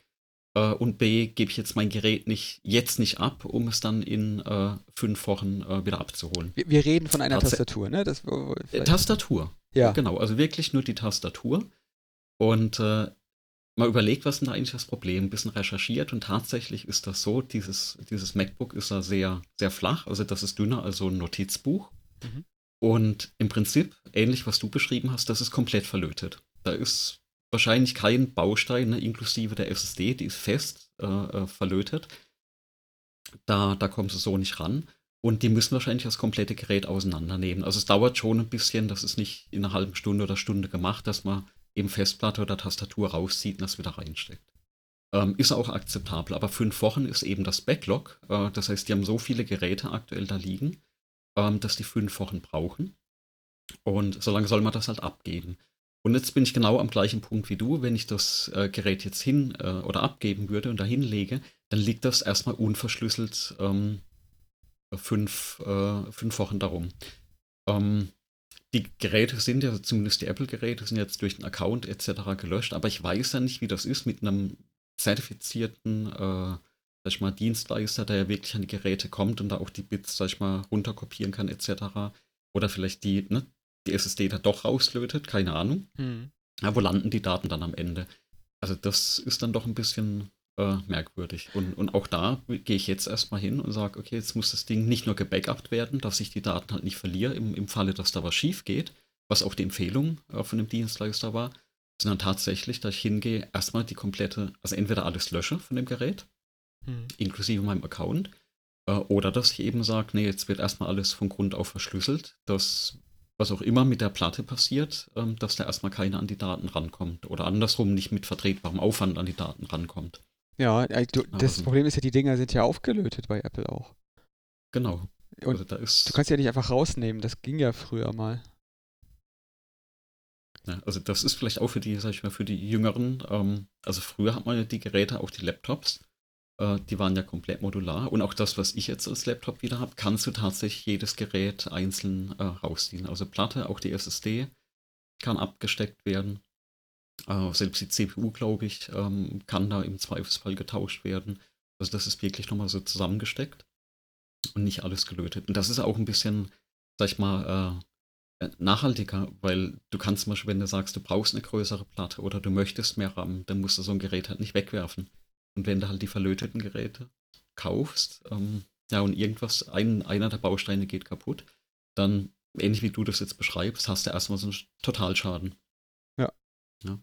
Äh, und B, gebe ich jetzt mein Gerät nicht jetzt nicht ab, um es dann in äh, fünf Wochen äh, wieder abzuholen. Wir, wir, reden von einer Tats Tastatur, ne? Das, äh, Tastatur. Ja. Genau, also wirklich nur die Tastatur. Und äh, mal überlegt, was ist denn da eigentlich das Problem? Ein bisschen recherchiert und tatsächlich ist das so, dieses, dieses MacBook ist da sehr, sehr flach, also das ist dünner als so ein Notizbuch. Mhm. Und im Prinzip, ähnlich was du beschrieben hast, das ist komplett verlötet. Da ist wahrscheinlich kein Baustein, ne, inklusive der SSD, die ist fest äh, äh, verlötet. Da, da kommst du so nicht ran. Und die müssen wahrscheinlich das komplette Gerät auseinandernehmen. Also es dauert schon ein bisschen, das ist nicht in einer halben Stunde oder Stunde gemacht, dass man eben Festplatte oder Tastatur rauszieht und das wieder reinsteckt. Ähm, ist auch akzeptabel, aber fünf Wochen ist eben das Backlog. Äh, das heißt, die haben so viele Geräte aktuell da liegen, ähm, dass die fünf Wochen brauchen. Und solange soll man das halt abgeben. Und jetzt bin ich genau am gleichen Punkt wie du. Wenn ich das äh, Gerät jetzt hin äh, oder abgeben würde und dahin lege, dann liegt das erstmal unverschlüsselt ähm, fünf, äh, fünf Wochen darum. Ähm, die Geräte sind ja, zumindest die Apple-Geräte, sind jetzt durch den Account etc. gelöscht, aber ich weiß ja nicht, wie das ist mit einem zertifizierten, äh, sag ich mal, Dienstleister, der ja wirklich an die Geräte kommt und da auch die Bits, sag ich mal, runterkopieren kann etc. Oder vielleicht die, ne, die SSD da doch rauslötet, keine Ahnung. Hm. Ja, wo landen die Daten dann am Ende? Also das ist dann doch ein bisschen äh, merkwürdig. Und, und auch da gehe ich jetzt erstmal hin und sage, okay, jetzt muss das Ding nicht nur gebackupt werden, dass ich die Daten halt nicht verliere im, im Falle, dass da was schief geht, was auch die Empfehlung äh, von dem Dienstleister war, sondern tatsächlich, dass ich hingehe, erstmal die komplette, also entweder alles lösche von dem Gerät, hm. inklusive meinem Account, äh, oder dass ich eben sage, nee, jetzt wird erstmal alles von Grund auf verschlüsselt, dass was auch immer mit der Platte passiert, ähm, dass da erstmal keiner an die Daten rankommt oder andersrum nicht mit vertretbarem Aufwand an die Daten rankommt. Ja, du, das also, Problem ist ja, die Dinger sind ja aufgelötet bei Apple auch. Genau. Und also du kannst ja nicht einfach rausnehmen, das ging ja früher mal. Ja, also das ist vielleicht auch für die, sag ich mal, für die Jüngeren. Ähm, also früher hat man ja die Geräte, auch die Laptops, die waren ja komplett modular. Und auch das, was ich jetzt als Laptop wieder habe, kannst du tatsächlich jedes Gerät einzeln äh, rausziehen. Also Platte, auch die SSD kann abgesteckt werden. Äh, selbst die CPU, glaube ich, ähm, kann da im Zweifelsfall getauscht werden. Also das ist wirklich nochmal so zusammengesteckt und nicht alles gelötet. Und das ist auch ein bisschen, sag ich mal, äh, nachhaltiger, weil du kannst zum Beispiel, wenn du sagst, du brauchst eine größere Platte oder du möchtest mehr RAM, dann musst du so ein Gerät halt nicht wegwerfen. Und wenn du halt die verlöteten Geräte kaufst, ähm, ja, und irgendwas, ein, einer der Bausteine geht kaputt, dann, ähnlich wie du das jetzt beschreibst, hast du erstmal so einen Totalschaden. Ja. Ja,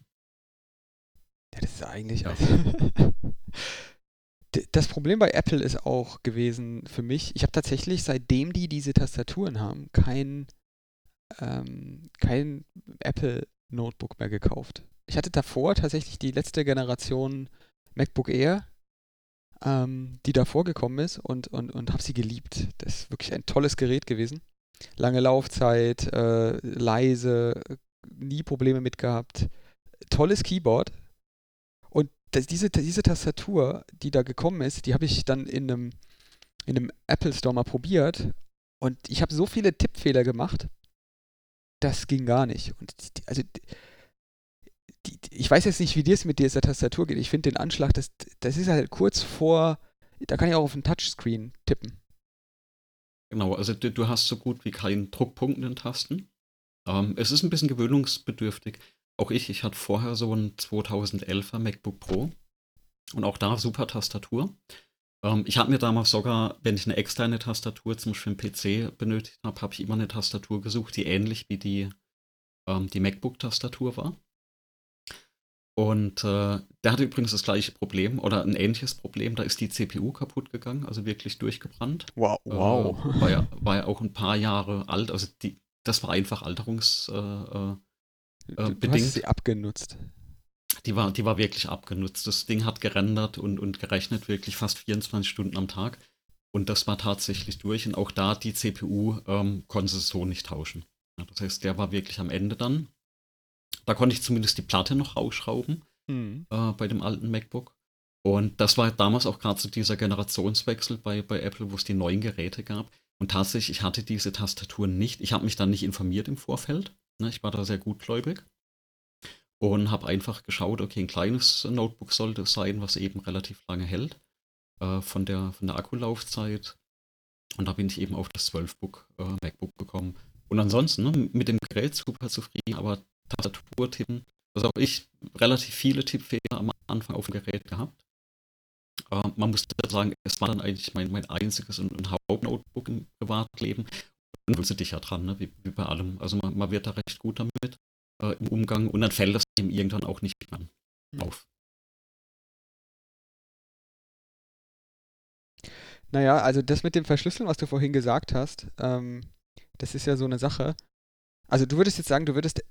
ja das ist eigentlich. Ja. das Problem bei Apple ist auch gewesen für mich, ich habe tatsächlich, seitdem die diese Tastaturen haben, kein, ähm, kein Apple Notebook mehr gekauft. Ich hatte davor tatsächlich die letzte Generation MacBook Air, ähm, die da vorgekommen ist und, und, und habe sie geliebt. Das ist wirklich ein tolles Gerät gewesen. Lange Laufzeit, äh, leise, nie Probleme mit gehabt. Tolles Keyboard. Und das, diese, diese Tastatur, die da gekommen ist, die habe ich dann in einem, in einem Apple Store mal probiert. Und ich habe so viele Tippfehler gemacht, das ging gar nicht. Und die, also die, ich weiß jetzt nicht, wie dir es mit dieser Tastatur geht. Ich finde den Anschlag, das, das ist halt kurz vor, da kann ich auch auf ein Touchscreen tippen. Genau, also du, du hast so gut wie keinen Druckpunkt in den Tasten. Ähm, es ist ein bisschen gewöhnungsbedürftig. Auch ich, ich hatte vorher so ein 2011er MacBook Pro und auch da super Tastatur. Ähm, ich habe mir damals sogar, wenn ich eine externe Tastatur zum Beispiel im PC benötigt habe, habe ich immer eine Tastatur gesucht, die ähnlich wie die, ähm, die MacBook-Tastatur war. Und äh, der hatte übrigens das gleiche Problem oder ein ähnliches Problem. Da ist die CPU kaputt gegangen, also wirklich durchgebrannt. Wow. wow. Äh, war, ja, war ja auch ein paar Jahre alt. Also die, das war einfach alterungsbedingt. Äh, äh, du hast sie abgenutzt. Die war, die war wirklich abgenutzt. Das Ding hat gerendert und, und gerechnet wirklich fast 24 Stunden am Tag. Und das war tatsächlich durch. Und auch da die CPU ähm, konnte es so nicht tauschen. Ja, das heißt, der war wirklich am Ende dann. Da konnte ich zumindest die Platte noch rausschrauben mhm. äh, bei dem alten MacBook. Und das war damals auch gerade so dieser Generationswechsel bei, bei Apple, wo es die neuen Geräte gab. Und tatsächlich, ich hatte diese Tastatur nicht. Ich habe mich dann nicht informiert im Vorfeld. Ne? Ich war da sehr gutgläubig. Und habe einfach geschaut, okay, ein kleines Notebook sollte es sein, was eben relativ lange hält. Äh, von, der, von der Akkulaufzeit. Und da bin ich eben auf das 12-Book äh, MacBook gekommen. Und ansonsten ne, mit dem Gerät super zufrieden, aber Tastatur tippen. Also habe ich relativ viele Tippfehler am Anfang auf dem Gerät gehabt. Äh, man muss sagen, es war dann eigentlich mein, mein einziges und, und Hauptnotebook im Privatleben. Und du dich ja dran, ne? wie, wie, bei allem. Also man, man, wird da recht gut damit äh, im Umgang und dann fällt das eben irgendwann auch nicht mehr auf. Naja, also das mit dem Verschlüsseln, was du vorhin gesagt hast, ähm, das ist ja so eine Sache. Also du würdest jetzt sagen, du würdest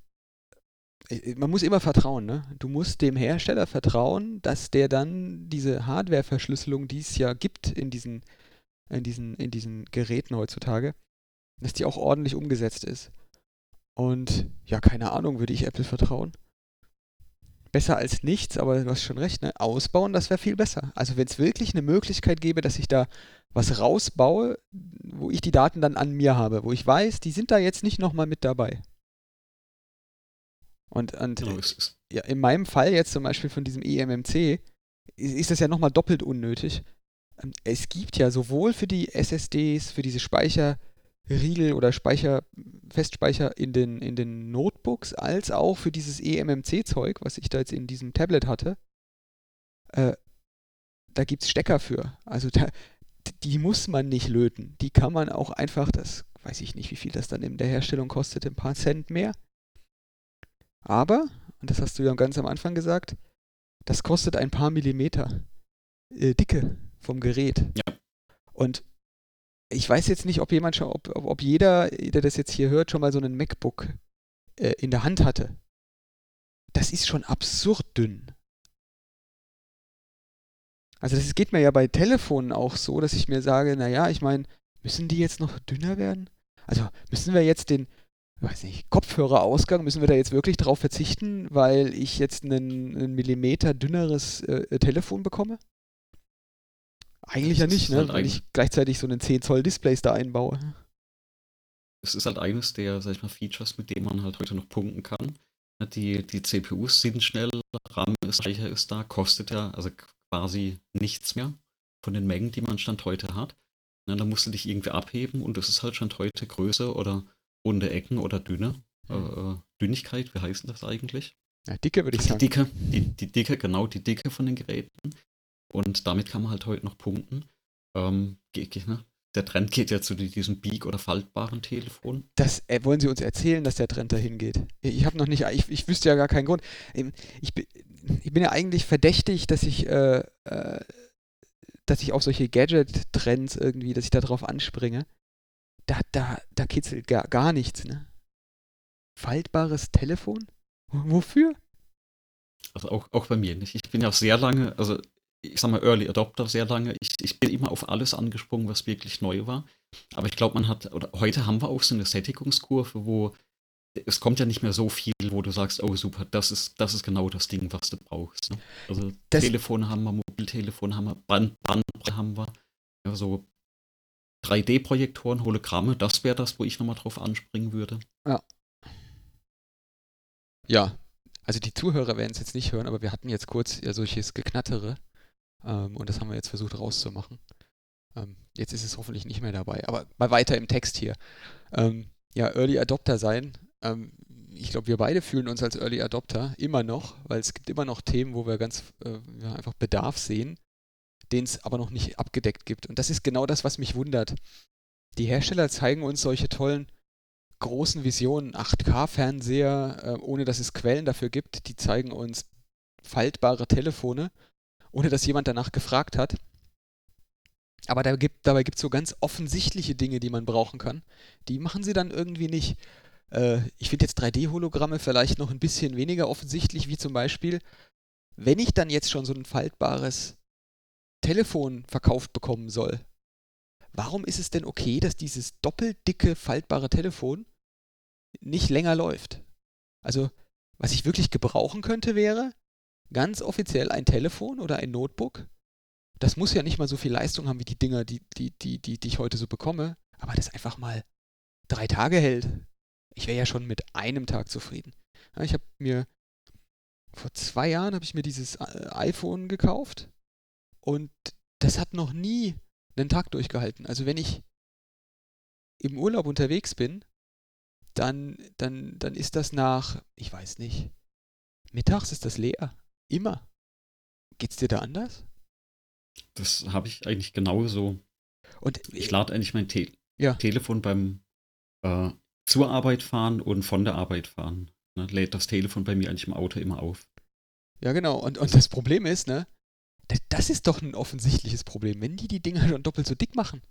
man muss immer vertrauen, ne? Du musst dem Hersteller vertrauen, dass der dann diese Hardware-Verschlüsselung, die es ja gibt in diesen, in diesen, in diesen Geräten heutzutage, dass die auch ordentlich umgesetzt ist. Und ja, keine Ahnung, würde ich Apple vertrauen? besser als nichts, aber du hast schon recht, ne? Ausbauen, das wäre viel besser. Also wenn es wirklich eine Möglichkeit gäbe, dass ich da was rausbaue, wo ich die Daten dann an mir habe, wo ich weiß, die sind da jetzt nicht nochmal mit dabei. Und, und Genau, ja, in meinem Fall jetzt zum Beispiel von diesem eMMC ist, das ja nochmal doppelt unnötig. Ähm, Es gibt ja sowohl für die SSDs, für diese Speicherriegel oder Speicher, Festspeicher in den, in den Notebooks, als auch für dieses eMMC-Zeug, was ich da jetzt in diesem Tablet hatte, äh, da gibt es Stecker für. Also da, die muss man nicht löten. Die kann man auch einfach, das weiß ich nicht, wie viel das dann in der Herstellung kostet, ein paar Cent mehr. Aber, und das hast du ja ganz am Anfang gesagt, das kostet ein paar Millimeter äh, Dicke vom Gerät. Ja. Und ich weiß jetzt nicht, ob jemand schon, ob, ob, ob jeder, der das jetzt hier hört, schon mal so einen MacBook äh, in der Hand hatte. Das ist schon absurd dünn. Also das geht mir ja bei Telefonen auch so, dass ich mir sage, naja, ich meine, müssen die jetzt noch dünner werden? Also müssen wir jetzt den, weiß nicht, Kopfhörerausgang, müssen wir da jetzt wirklich drauf verzichten, weil ich jetzt einen, einen Millimeter dünneres äh, Telefon bekomme? Eigentlich ja Das nicht, ist ne? halt Wenn ich gleichzeitig so einen 10 Zoll Displays da einbaue. es ist halt eines der, sag ich mal, Features, mit denen man halt heute noch punkten kann. Ne, Die, die CPUs sind schnell, RAM ist, Speicher ist da, kostet ja also quasi nichts mehr von den Mengen, die man Stand heute hat. Ne, da musst du dich irgendwie abheben und das ist halt Stand heute Größe oder runde Ecken oder dünne. Äh, äh, Dünnigkeit, wie heißt das eigentlich? Ja, dicke würde ich Die sagen. Dicke, die, die Dicke, genau, die Dicke von den Geräten. Und damit kann man halt heute noch punkten. Ähm, ne? Der Trend geht ja zu die- diesem Bieg- oder faltbaren Telefon. Das äh, wollen Sie uns erzählen, dass der Trend dahin geht. Ich habe noch nicht, ich, ich wüsste ja gar keinen Grund. Ähm, Ich, bin- ich bin ja eigentlich verdächtig, dass ich, äh, äh, dass ich auf solche Gadget-Trends irgendwie, dass ich da drauf anspringe. Da, da, da kitzelt gar, gar nichts, ne? Faltbares Telefon? Wofür? Also auch, auch bei mir nicht. Ich bin ja auch sehr lange, also ich sag mal Early Adopter sehr lange. Ich, ich bin immer auf alles angesprungen, was wirklich neu war. Aber ich glaube, man hat, oder heute haben wir auch so eine Sättigungskurve, wo es kommt ja nicht mehr so viel, wo du sagst, oh super, das ist, das ist genau das Ding, was du brauchst. Ne? Also Das- Telefone haben wir, Mobiltelefone haben wir, Band, Bandbreite haben wir. Ja, so 3D-Projektoren, Hologramme, das wäre das, wo ich nochmal drauf anspringen würde. Ja, also die Zuhörer werden es jetzt nicht hören, aber wir hatten jetzt kurz ja solches Geknattere ähm, und das haben wir jetzt versucht rauszumachen. Ähm, jetzt ist es hoffentlich nicht mehr dabei, aber mal weiter im Text hier. Ähm, ja, Early Adopter sein. Ähm, ich glaube, wir beide fühlen uns als Early Adopter immer noch, weil es gibt immer noch Themen, wo wir ganz äh, ja, einfach Bedarf sehen, den es aber noch nicht abgedeckt gibt. Und das ist genau das, was mich wundert. Die Hersteller zeigen uns solche tollen großen Visionen, 8K-Fernseher, äh, ohne dass es Quellen dafür gibt. Die zeigen uns faltbare Telefone, ohne dass jemand danach gefragt hat. Aber da gibt, dabei gibt es so ganz offensichtliche Dinge, die man brauchen kann. Die machen sie dann irgendwie nicht. Äh, ich finde jetzt 3D-Hologramme vielleicht noch ein bisschen weniger offensichtlich, wie zum Beispiel, wenn ich dann jetzt schon so ein faltbares Telefon verkauft bekommen soll, warum ist es denn okay, dass dieses doppelt dicke faltbare Telefon nicht länger läuft? Also, was ich wirklich gebrauchen könnte, wäre ganz offiziell ein Telefon oder ein Notebook. Das muss ja nicht mal so viel Leistung haben wie die Dinger, die, die, die, die, die ich heute so bekomme, aber das einfach mal drei Tage hält. Ich wäre ja schon mit einem Tag zufrieden. Ja, ich habe mir vor zwei Jahren habe ich mir dieses äh, iPhone gekauft und das hat noch nie einen Tag durchgehalten. Also wenn ich im Urlaub unterwegs bin, dann, dann, dann ist das nach, ich weiß nicht, mittags ist das leer. Immer. Geht's dir da anders? Das habe ich eigentlich genauso. Und Ich lade eigentlich mein Te Ja. Telefon beim äh, zur Arbeit fahren und von der Arbeit fahren. Ne, lädt das Telefon bei mir eigentlich im Auto immer auf. Ja, genau. Und, und das Problem ist, ne, das, das ist doch ein offensichtliches Problem. Wenn die die Dinger schon doppelt so dick machen,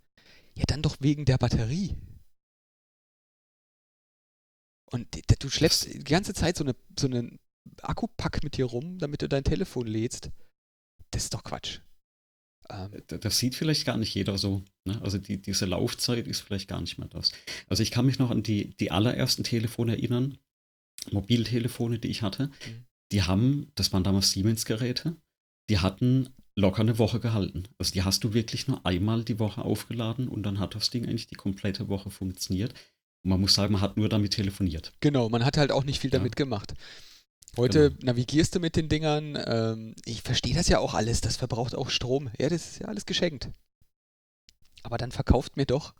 ja, dann doch wegen der Batterie. Und du schleppst die ganze Zeit so, eine, so einen Akkupack mit dir rum, damit du dein Telefon lädst. Das ist doch Quatsch. Ähm, D- Das sieht vielleicht gar nicht jeder so. Ne? Also die, diese Laufzeit ist vielleicht gar nicht mehr das. Also ich kann mich noch an die, die allerersten Telefone erinnern, Mobiltelefone, die ich hatte. Mhm. die haben, das waren damals Siemens-Geräte, die hatten locker eine Woche gehalten. Also die hast du wirklich nur einmal die Woche aufgeladen und dann hat das Ding eigentlich die komplette Woche funktioniert. Und man muss sagen, man hat nur damit telefoniert. Genau, man hat halt auch nicht viel ja. damit gemacht. Heute genau. navigierst du mit den Dingern. Ähm, ich verstehe das ja auch alles. Das verbraucht auch Strom. Ja, das ist ja alles geschenkt. Aber dann verkauft mir doch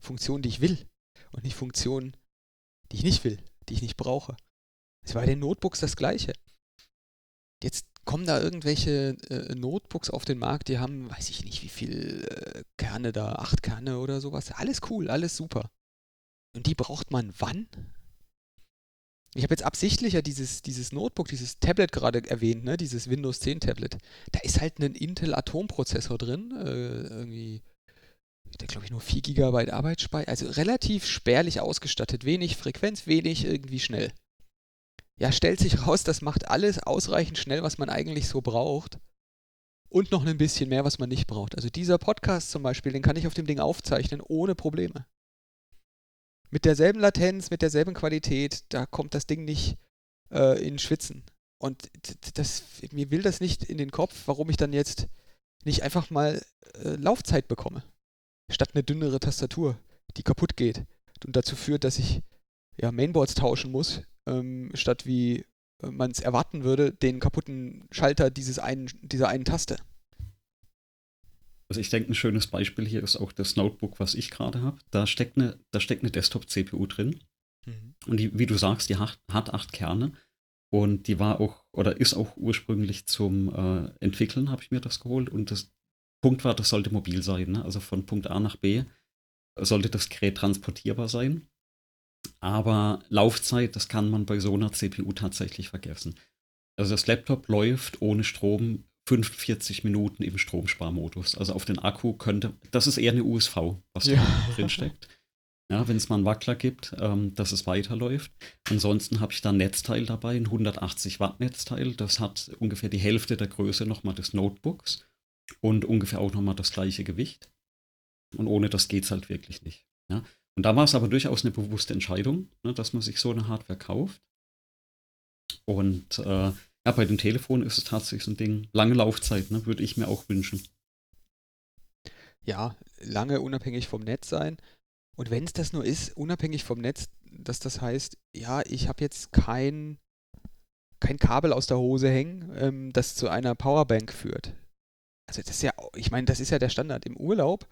Funktionen, die ich will. Und nicht Funktionen, die ich nicht will, die ich nicht brauche. Es war bei den Notebooks das Gleiche. Jetzt kommen da irgendwelche äh, Notebooks auf den Markt, die haben, weiß ich nicht, wie viel äh, Kerne da, acht Kerne oder sowas. Alles cool, alles super. Und die braucht man wann? Ich habe jetzt absichtlich ja dieses, dieses Notebook, dieses Tablet gerade erwähnt, ne? dieses Windows 10 Tablet. Da ist halt ein Intel Atom-Prozessor drin, äh, irgendwie, der glaube ich nur 4 GB Arbeitsspeicher, also relativ spärlich ausgestattet, wenig Frequenz, wenig irgendwie schnell ja, stellt sich raus, das macht alles ausreichend schnell, was man eigentlich so braucht. Und noch ein bisschen mehr, was man nicht braucht. Also dieser Podcast zum Beispiel, den kann ich auf dem Ding aufzeichnen, ohne Probleme. Mit derselben Latenz, mit derselben Qualität, da kommt das Ding nicht äh, in Schwitzen. Und das, mir will das nicht in den Kopf, warum ich dann jetzt nicht einfach mal äh, Laufzeit bekomme. Statt eine dünnere Tastatur, die kaputt geht und dazu führt, dass ich ja, Mainboards tauschen muss, ähm, statt wie äh, man es erwarten würde, den kaputten Schalter dieses einen, dieser einen Taste. Also ich denke, ein schönes Beispiel hier ist auch das Notebook, was ich gerade habe. Da steckt eine, da steckt eine Desktop-CPU drin. Mhm. Und die, wie du sagst, die hat, hat acht Kerne. Und die war auch, oder ist auch ursprünglich zum äh, Entwickeln, habe ich mir das geholt. Und das Punkt war, das sollte mobil sein. Ne? Also von Punkt A nach B sollte das Gerät transportierbar sein. Aber Laufzeit, das kann man bei so einer CPU tatsächlich vergessen. Also das Laptop läuft ohne Strom 45 Minuten im Stromsparmodus. Also auf den Akku könnte, das ist eher eine USV, was ja. da drin steckt. Ja, wenn es mal einen Wackler gibt, ähm, dass es weiterläuft. Ansonsten habe ich da ein Netzteil dabei, ein 180 Watt Netzteil. Das hat ungefähr die Hälfte der Größe nochmal des Notebooks und ungefähr auch nochmal das gleiche Gewicht. Und ohne das geht es halt wirklich nicht. Ja? Und da war es aber durchaus eine bewusste Entscheidung, ne, dass man sich so eine Hardware kauft. Und äh, ja, bei dem Telefon ist es tatsächlich so ein Ding, lange Laufzeit, ne, würde ich mir auch wünschen. Ja, lange unabhängig vom Netz sein. Und wenn es das nur ist, unabhängig vom Netz, dass das heißt, ja, ich habe jetzt kein, kein Kabel aus der Hose hängen, ähm, das zu einer Powerbank führt. Also das ist ja, ich meine, das ist ja der Standard. Im Urlaub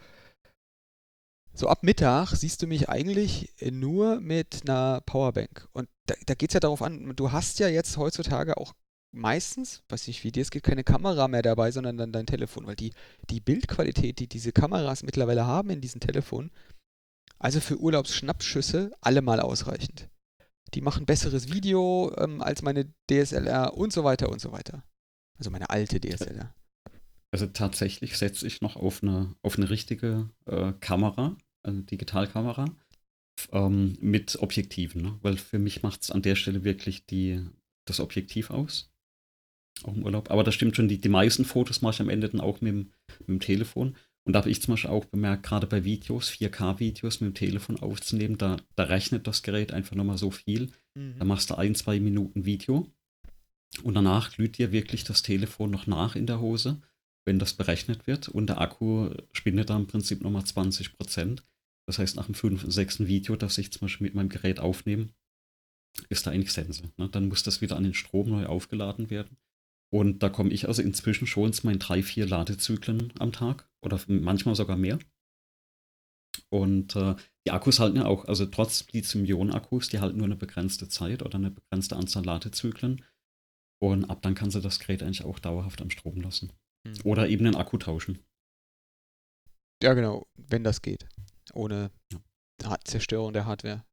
so ab Mittag siehst du mich eigentlich nur mit einer Powerbank. Und da, da geht es ja darauf an, du hast ja jetzt heutzutage auch meistens, weiß nicht wie dir es geht, keine Kamera mehr dabei, sondern dann dein Telefon, weil die, die Bildqualität, die diese Kameras mittlerweile haben in diesen Telefonen, also für Urlaubsschnappschüsse allemal ausreichend. Die machen besseres Video ähm, als meine DSLR und so weiter und so weiter. Also meine alte DSLR. Also tatsächlich setze ich noch auf eine, auf eine richtige äh, Kamera, eine Digitalkamera, ähm, mit Objektiven, ne? weil für mich macht es an der Stelle wirklich die, das Objektiv aus. Auch im Urlaub. Aber das stimmt schon, die, die meisten Fotos mache ich am Ende dann auch mit dem, mit dem Telefon. Und da habe ich zum Beispiel auch bemerkt, gerade bei Videos, 4K-Videos mit dem Telefon aufzunehmen, da, da rechnet das Gerät einfach nochmal so viel. Mhm. Da machst du ein, zwei Minuten Video und danach glüht dir wirklich das Telefon noch nach in der Hose wenn das berechnet wird und der Akku spindet da im Prinzip nochmal 20 Prozent. Das heißt, nach dem fünften, sechsten Video, das ich zum Beispiel mit meinem Gerät aufnehme, ist da eigentlich Sense. Ne? Dann muss das wieder an den Strom neu aufgeladen werden. Und da komme ich also inzwischen schon zu meinen drei, vier Ladezyklen am Tag oder manchmal sogar mehr. Und äh, die Akkus halten ja auch, also trotz Lithium-Ionen-Akkus, die halten nur eine begrenzte Zeit oder eine begrenzte Anzahl Ladezyklen. Und ab dann kann sie das Gerät eigentlich auch dauerhaft am Strom lassen. Hm. Oder eben den Akku tauschen. Ja, genau, wenn das geht. Ohne ja. Zerstörung der Hardware.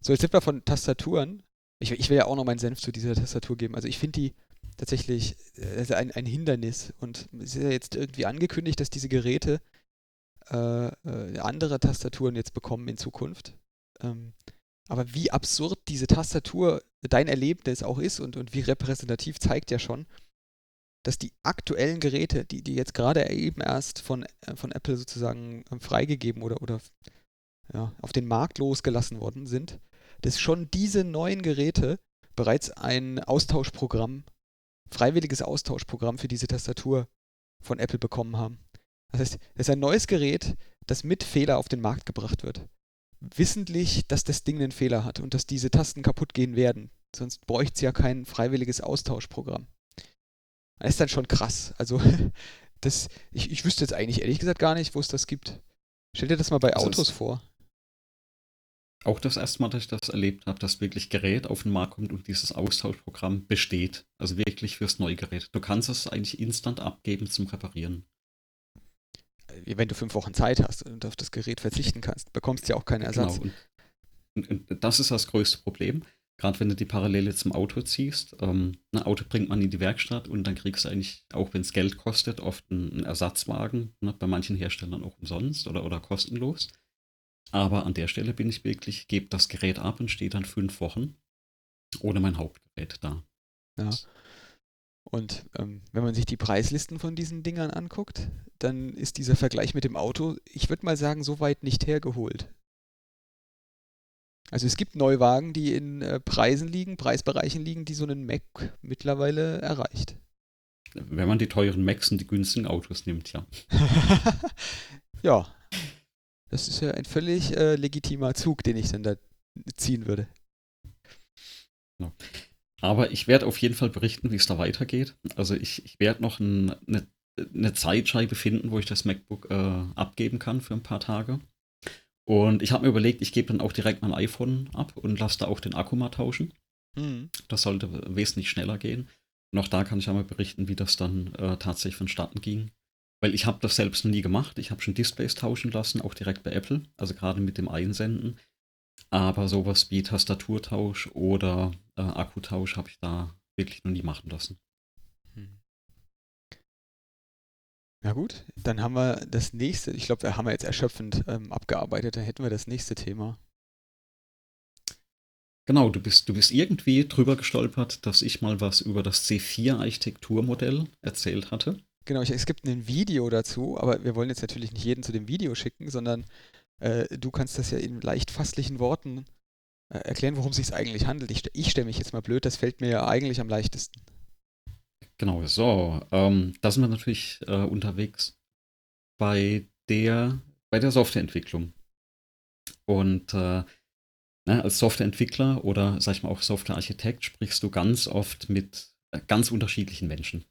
So, jetzt sind wir von Tastaturen. Ich, ich will ja auch noch meinen Senf zu dieser Tastatur geben. Also ich finde die tatsächlich äh, ein, ein Hindernis. Und es ist ja jetzt irgendwie angekündigt, dass diese Geräte äh, äh, andere Tastaturen jetzt bekommen in Zukunft. Ähm, aber wie absurd diese Tastatur dein Erlebnis auch ist und, und wie repräsentativ zeigt ja schon, dass die aktuellen Geräte, die, die jetzt gerade eben erst von, äh, von Apple sozusagen ähm, freigegeben oder, oder ja, auf den Markt losgelassen worden sind, dass schon diese neuen Geräte bereits ein Austauschprogramm, freiwilliges Austauschprogramm für diese Tastatur von Apple bekommen haben. Das heißt, es ist ein neues Gerät, das mit Fehler auf den Markt gebracht wird. Wissentlich, dass das Ding einen Fehler hat und dass diese Tasten kaputt gehen werden. Sonst bräuchte es ja kein freiwilliges Austauschprogramm. Das ist dann schon krass. Also, das, ich, ich wüsste jetzt eigentlich ehrlich gesagt gar nicht, wo es das gibt. Stell dir das mal bei das Autos vor. Auch das erste Mal, dass ich das erlebt habe, dass wirklich Gerät auf den Markt kommt und dieses Austauschprogramm besteht. Also wirklich fürs neue Gerät. Du kannst es eigentlich instant abgeben zum Reparieren. Wenn du fünf Wochen Zeit hast und auf das Gerät verzichten kannst, bekommst du ja auch keinen Ersatz. Genau. Und, und das ist das größte Problem. Gerade wenn du die Parallele zum Auto ziehst. Ähm, ein Auto bringt man in die Werkstatt und dann kriegst du eigentlich, auch wenn es Geld kostet, oft einen, einen Ersatzwagen. Ne, bei manchen Herstellern auch umsonst oder, oder kostenlos. Aber an der Stelle bin ich wirklich, gebe das Gerät ab und stehe dann fünf Wochen ohne mein Hauptgerät da. Ja. Und ähm, wenn man sich die Preislisten von diesen Dingern anguckt, dann ist dieser Vergleich mit dem Auto, ich würde mal sagen, so weit nicht hergeholt. Also es gibt Neuwagen, die in äh, Preisen liegen, Preisbereichen liegen, die so einen Mac mittlerweile erreicht. Wenn man die teuren Macs und die günstigen Autos nimmt, ja. ja, das ist ja ein völlig äh, legitimer Zug, den ich dann da ziehen würde. Ja. Aber ich werde auf jeden Fall berichten, wie es da weitergeht. Also ich, ich werde noch ein, eine, eine, Zeitscheibe finden, wo ich das MacBook äh, abgeben kann für ein paar Tage. Und ich habe mir überlegt, ich gebe dann auch direkt mein iPhone ab und lasse da auch den Akku mal tauschen. Mhm. Das sollte wesentlich schneller gehen. Und auch da kann ich einmal berichten, wie das dann äh, tatsächlich vonstatten ging. Weil ich habe das selbst noch nie gemacht. Ich habe schon Displays tauschen lassen, auch direkt bei Apple, also gerade mit dem Einsenden. Aber sowas wie Tastaturtausch oder äh, Akkutausch habe ich da wirklich noch nie machen lassen. Hm. Na gut, dann haben wir das nächste, ich glaube, wir haben jetzt erschöpfend ähm, abgearbeitet, dann hätten wir das nächste Thema. Genau, du bist, du bist irgendwie drüber gestolpert, dass ich mal was über das C4-Architekturmodell erzählt hatte. Genau, ich, es gibt ein Video dazu, aber wir wollen jetzt natürlich nicht jeden zu dem Video schicken, sondern äh, du kannst das ja in leicht fasslichen Worten äh, erklären, worum es sich eigentlich handelt. Ich, ich stelle mich jetzt mal blöd, das fällt mir ja eigentlich am leichtesten. Genau, so. Ähm, da sind wir natürlich äh, unterwegs bei der, bei der Softwareentwicklung. Und äh, ne, als Softwareentwickler oder sag ich mal auch Softwarearchitekt sprichst du ganz oft mit äh, ganz unterschiedlichen Menschen.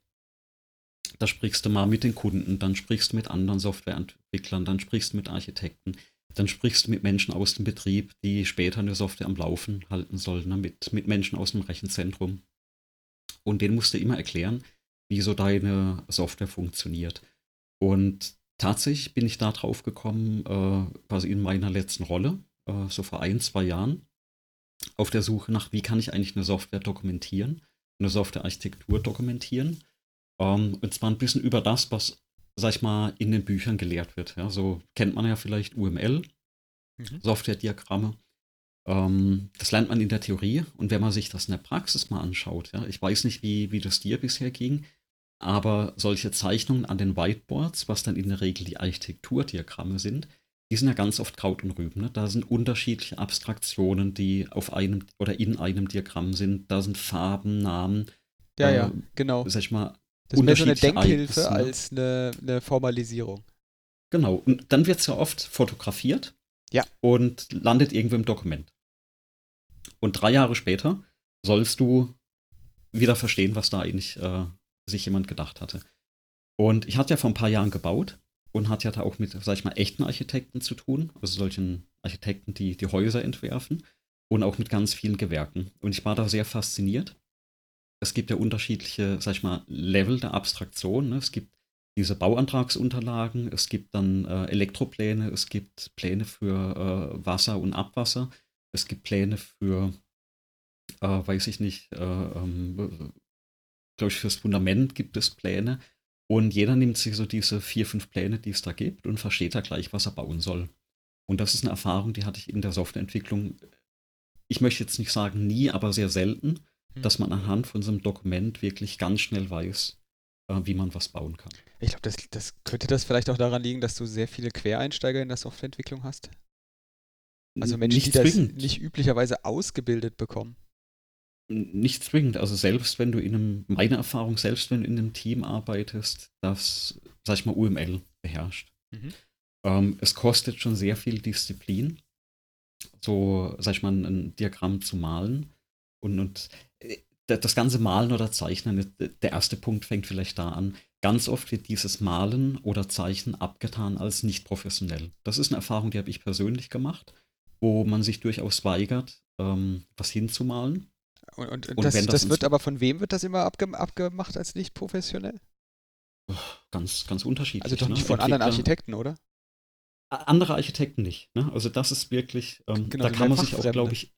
Da sprichst du mal mit den Kunden, dann sprichst du mit anderen Softwareentwicklern, dann sprichst du mit Architekten, dann sprichst du mit Menschen aus dem Betrieb, die später eine Software am Laufen halten sollen, ne? mit, mit Menschen aus dem Rechenzentrum. Und denen musst du immer erklären, wie so deine Software funktioniert. Und tatsächlich bin ich da drauf gekommen, äh, quasi in meiner letzten Rolle, äh, so vor ein, zwei Jahren, auf der Suche nach, wie kann ich eigentlich eine Software dokumentieren, eine Softwarearchitektur dokumentieren ähm, und zwar ein bisschen über das, was, sag ich mal, in den Büchern gelehrt wird. Ja, so kennt man ja vielleicht UML, mhm. Software-Diagramme. Ähm, das lernt man in der Theorie und wenn man sich das in der Praxis mal anschaut, ja, ich weiß nicht, wie, wie das dir bisher ging, aber solche Zeichnungen an den Whiteboards, was dann in der Regel die Architekturdiagramme sind, die sind ja ganz oft Kraut und Rüben. Ne? Da sind unterschiedliche Abstraktionen, die auf einem oder in einem Diagramm sind. Da sind Farben, Namen. Ja, äh, ja, genau. Sag ich mal, das ist mehr so eine Denkhilfe Ereignisse. als eine, eine, Formalisierung. Genau, und dann wird es ja oft fotografiert ja. und landet irgendwo im Dokument. Und drei Jahre später sollst du wieder verstehen, was da eigentlich äh, sich jemand gedacht hatte. Und ich hatte ja vor ein paar Jahren gebaut und hatte ja da auch mit, sag ich mal, echten Architekten zu tun, also solchen Architekten, die die Häuser entwerfen und auch mit ganz vielen Gewerken. Und ich war da sehr fasziniert es gibt ja unterschiedliche, sag ich mal, Level der Abstraktion. Ne? Es gibt diese Bauantragsunterlagen, es gibt dann äh, Elektropläne, es gibt Pläne für äh, Wasser und Abwasser, es gibt Pläne für, äh, weiß ich nicht, äh, ähm, glaube ich, fürs Fundament gibt es Pläne. Und jeder nimmt sich so diese vier, fünf Pläne, die es da gibt, und versteht da gleich, was er bauen soll. Und das ist eine Erfahrung, die hatte ich in der Softwareentwicklung, ich möchte jetzt nicht sagen nie, aber sehr selten hm. dass man anhand von so einem Dokument wirklich ganz schnell weiß, äh, wie man was bauen kann. Ich glaube, das, das könnte das vielleicht auch daran liegen, dass du sehr viele Quereinsteiger in der Softwareentwicklung hast. Also Menschen, nicht die das zwingend. nicht üblicherweise ausgebildet bekommen. Nicht zwingend. Also selbst wenn du in einem, meine Erfahrung, selbst wenn du in einem Team arbeitest, das, sag ich mal, UML beherrscht. Mhm. Ähm, es kostet schon sehr viel Disziplin, so, sag ich mal, ein Diagramm zu malen. Und, und äh, das ganze Malen oder Zeichnen, der erste Punkt fängt vielleicht da an. Ganz oft wird dieses Malen oder Zeichnen abgetan als nicht professionell. Das ist eine Erfahrung, die habe ich persönlich gemacht, wo man sich durchaus weigert, ähm, was hinzumalen. Und, und, und das, das, das wird aber von wem wird das immer abge abgemacht als nicht professionell? Ganz, ganz unterschiedlich. Also doch nicht ne? von anderen Architekten, oder? Andere Architekten nicht. Ne? Also das ist wirklich, ähm, genau, da kann man sich auch, glaube ich,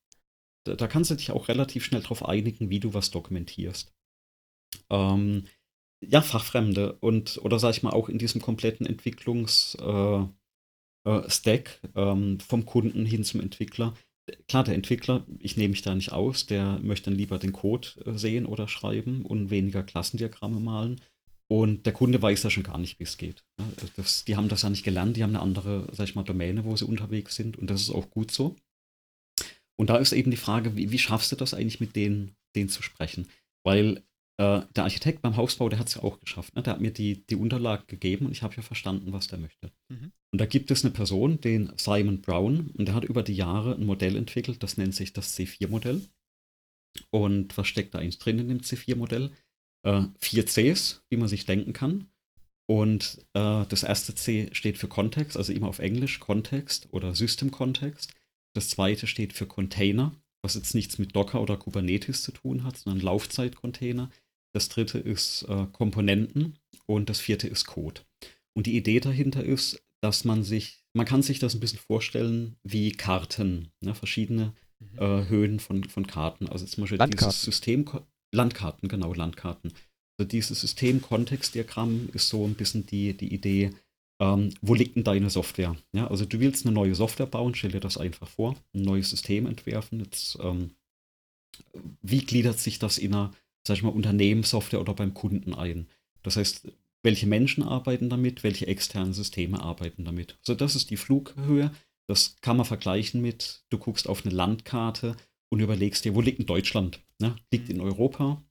da, da, kannst du dich auch relativ schnell darauf einigen, wie du was dokumentierst. Ähm, ja, Fachfremde und oder sag ich mal auch in diesem kompletten Entwicklungsstack äh, äh, ähm, vom Kunden hin zum Entwickler. Klar, der Entwickler, ich nehme mich da nicht aus, der möchte dann lieber den Code äh, sehen oder schreiben und weniger Klassendiagramme malen. Und der Kunde weiß ja schon gar nicht, wie es geht. Das, die haben das ja nicht gelernt, die haben eine andere, sag ich mal, Domäne, wo sie unterwegs sind und das ist auch gut so. Und da ist eben die Frage, wie, wie schaffst du das eigentlich mit denen, denen zu sprechen? Weil äh, der Architekt beim Hausbau, der hat es ja auch geschafft. Ne? Der hat mir die, die Unterlagen gegeben und ich habe ja verstanden, was der möchte. Mhm. Und da gibt es eine Person, den Simon Brown, und der hat über die Jahre ein Modell entwickelt, das nennt sich das C4-Modell. Und was steckt da eigentlich drin in dem C4-Modell? Äh, vier Cs, wie man sich denken kann. Und äh, das erste C steht für Kontext, also immer auf Englisch, Kontext oder System-Kontext. Das zweite steht für Container, was jetzt nichts mit Docker oder Kubernetes zu tun hat, sondern Laufzeitcontainer. Das dritte ist äh, Komponenten und das vierte ist Code. Und die Idee dahinter ist, dass man sich, man kann sich das ein bisschen vorstellen wie Karten, ne? verschiedene mhm. äh, Höhen von, von Karten. Also zum Beispiel Landkarten. dieses System, Landkarten, genau, Landkarten. Also dieses System-Kontextdiagramm ist so ein bisschen die, die Idee, ähm, wo liegt denn deine Software? Ja, also du willst eine neue Software bauen, stell dir das einfach vor, ein neues System entwerfen. Jetzt, ähm, wie gliedert sich das in einer sag ich mal, Unternehmenssoftware oder beim Kunden ein. Das heißt, welche Menschen arbeiten damit, welche externen Systeme arbeiten damit. So, das ist die Flughöhe. Das kann man vergleichen mit, du guckst auf eine Landkarte und überlegst dir, wo liegt denn Deutschland? Ne? Liegt in Europa.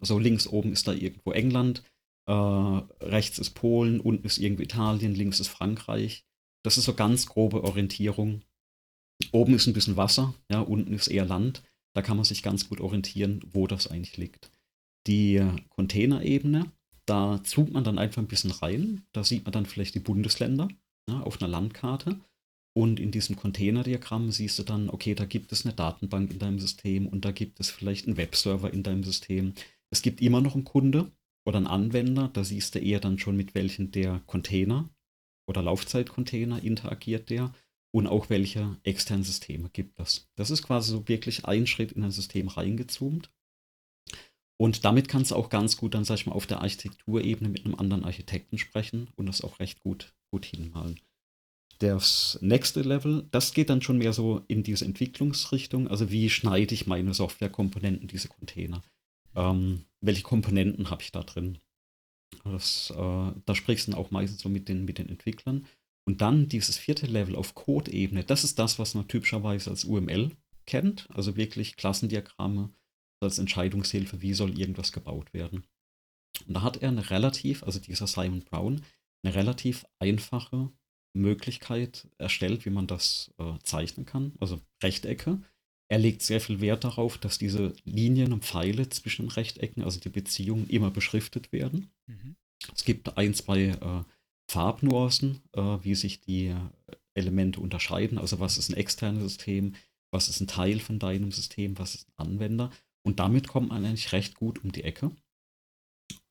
So links oben ist da irgendwo England, äh, rechts ist Polen, unten ist irgendwo Italien, links ist Frankreich. Das ist so ganz grobe Orientierung. Oben ist ein bisschen Wasser, ja, unten ist eher Land. Da kann man sich ganz gut orientieren, wo das eigentlich liegt. Die Containerebene, da zoomt man dann einfach ein bisschen rein. Da sieht man dann vielleicht die Bundesländer ja, auf einer Landkarte. Und in diesem Containerdiagramm siehst du dann, okay, da gibt es eine Datenbank in deinem System und da gibt es vielleicht einen Webserver in deinem System. Es gibt immer noch einen Kunde oder einen Anwender, da siehst du eher dann schon, mit welchen der Container oder Laufzeitcontainer interagiert der und auch welche externen Systeme gibt es. Das ist quasi so wirklich ein Schritt in ein System reingezoomt. Und damit kannst du auch ganz gut dann, sag ich mal, auf der Architekturebene mit einem anderen Architekten sprechen und das auch recht gut, gut hinmalen. Das nächste Level, das geht dann schon mehr so in diese Entwicklungsrichtung. Also wie schneide ich meine Softwarekomponenten, diese Container? Ähm, welche Komponenten habe ich da drin? Das, äh, da sprichst du auch meistens so mit den, mit den Entwicklern. Und dann dieses vierte Level auf Code-Ebene, das ist das, was man typischerweise als UML kennt, also wirklich Klassendiagramme als Entscheidungshilfe, wie soll irgendwas gebaut werden. Und da hat er eine relativ, also dieser Simon Brown, eine relativ einfache Möglichkeit erstellt, wie man das äh, zeichnen kann, also Rechtecke. Er legt sehr viel Wert darauf, dass diese Linien und Pfeile zwischen den Rechtecken, also die Beziehungen, immer beschriftet werden. Mhm. Es gibt ein, zwei äh, Farbnuancen, äh, wie sich die Elemente unterscheiden. Also was ist ein externes System, was ist ein Teil von deinem System, was ist ein Anwender. Und damit kommt man eigentlich recht gut um die Ecke,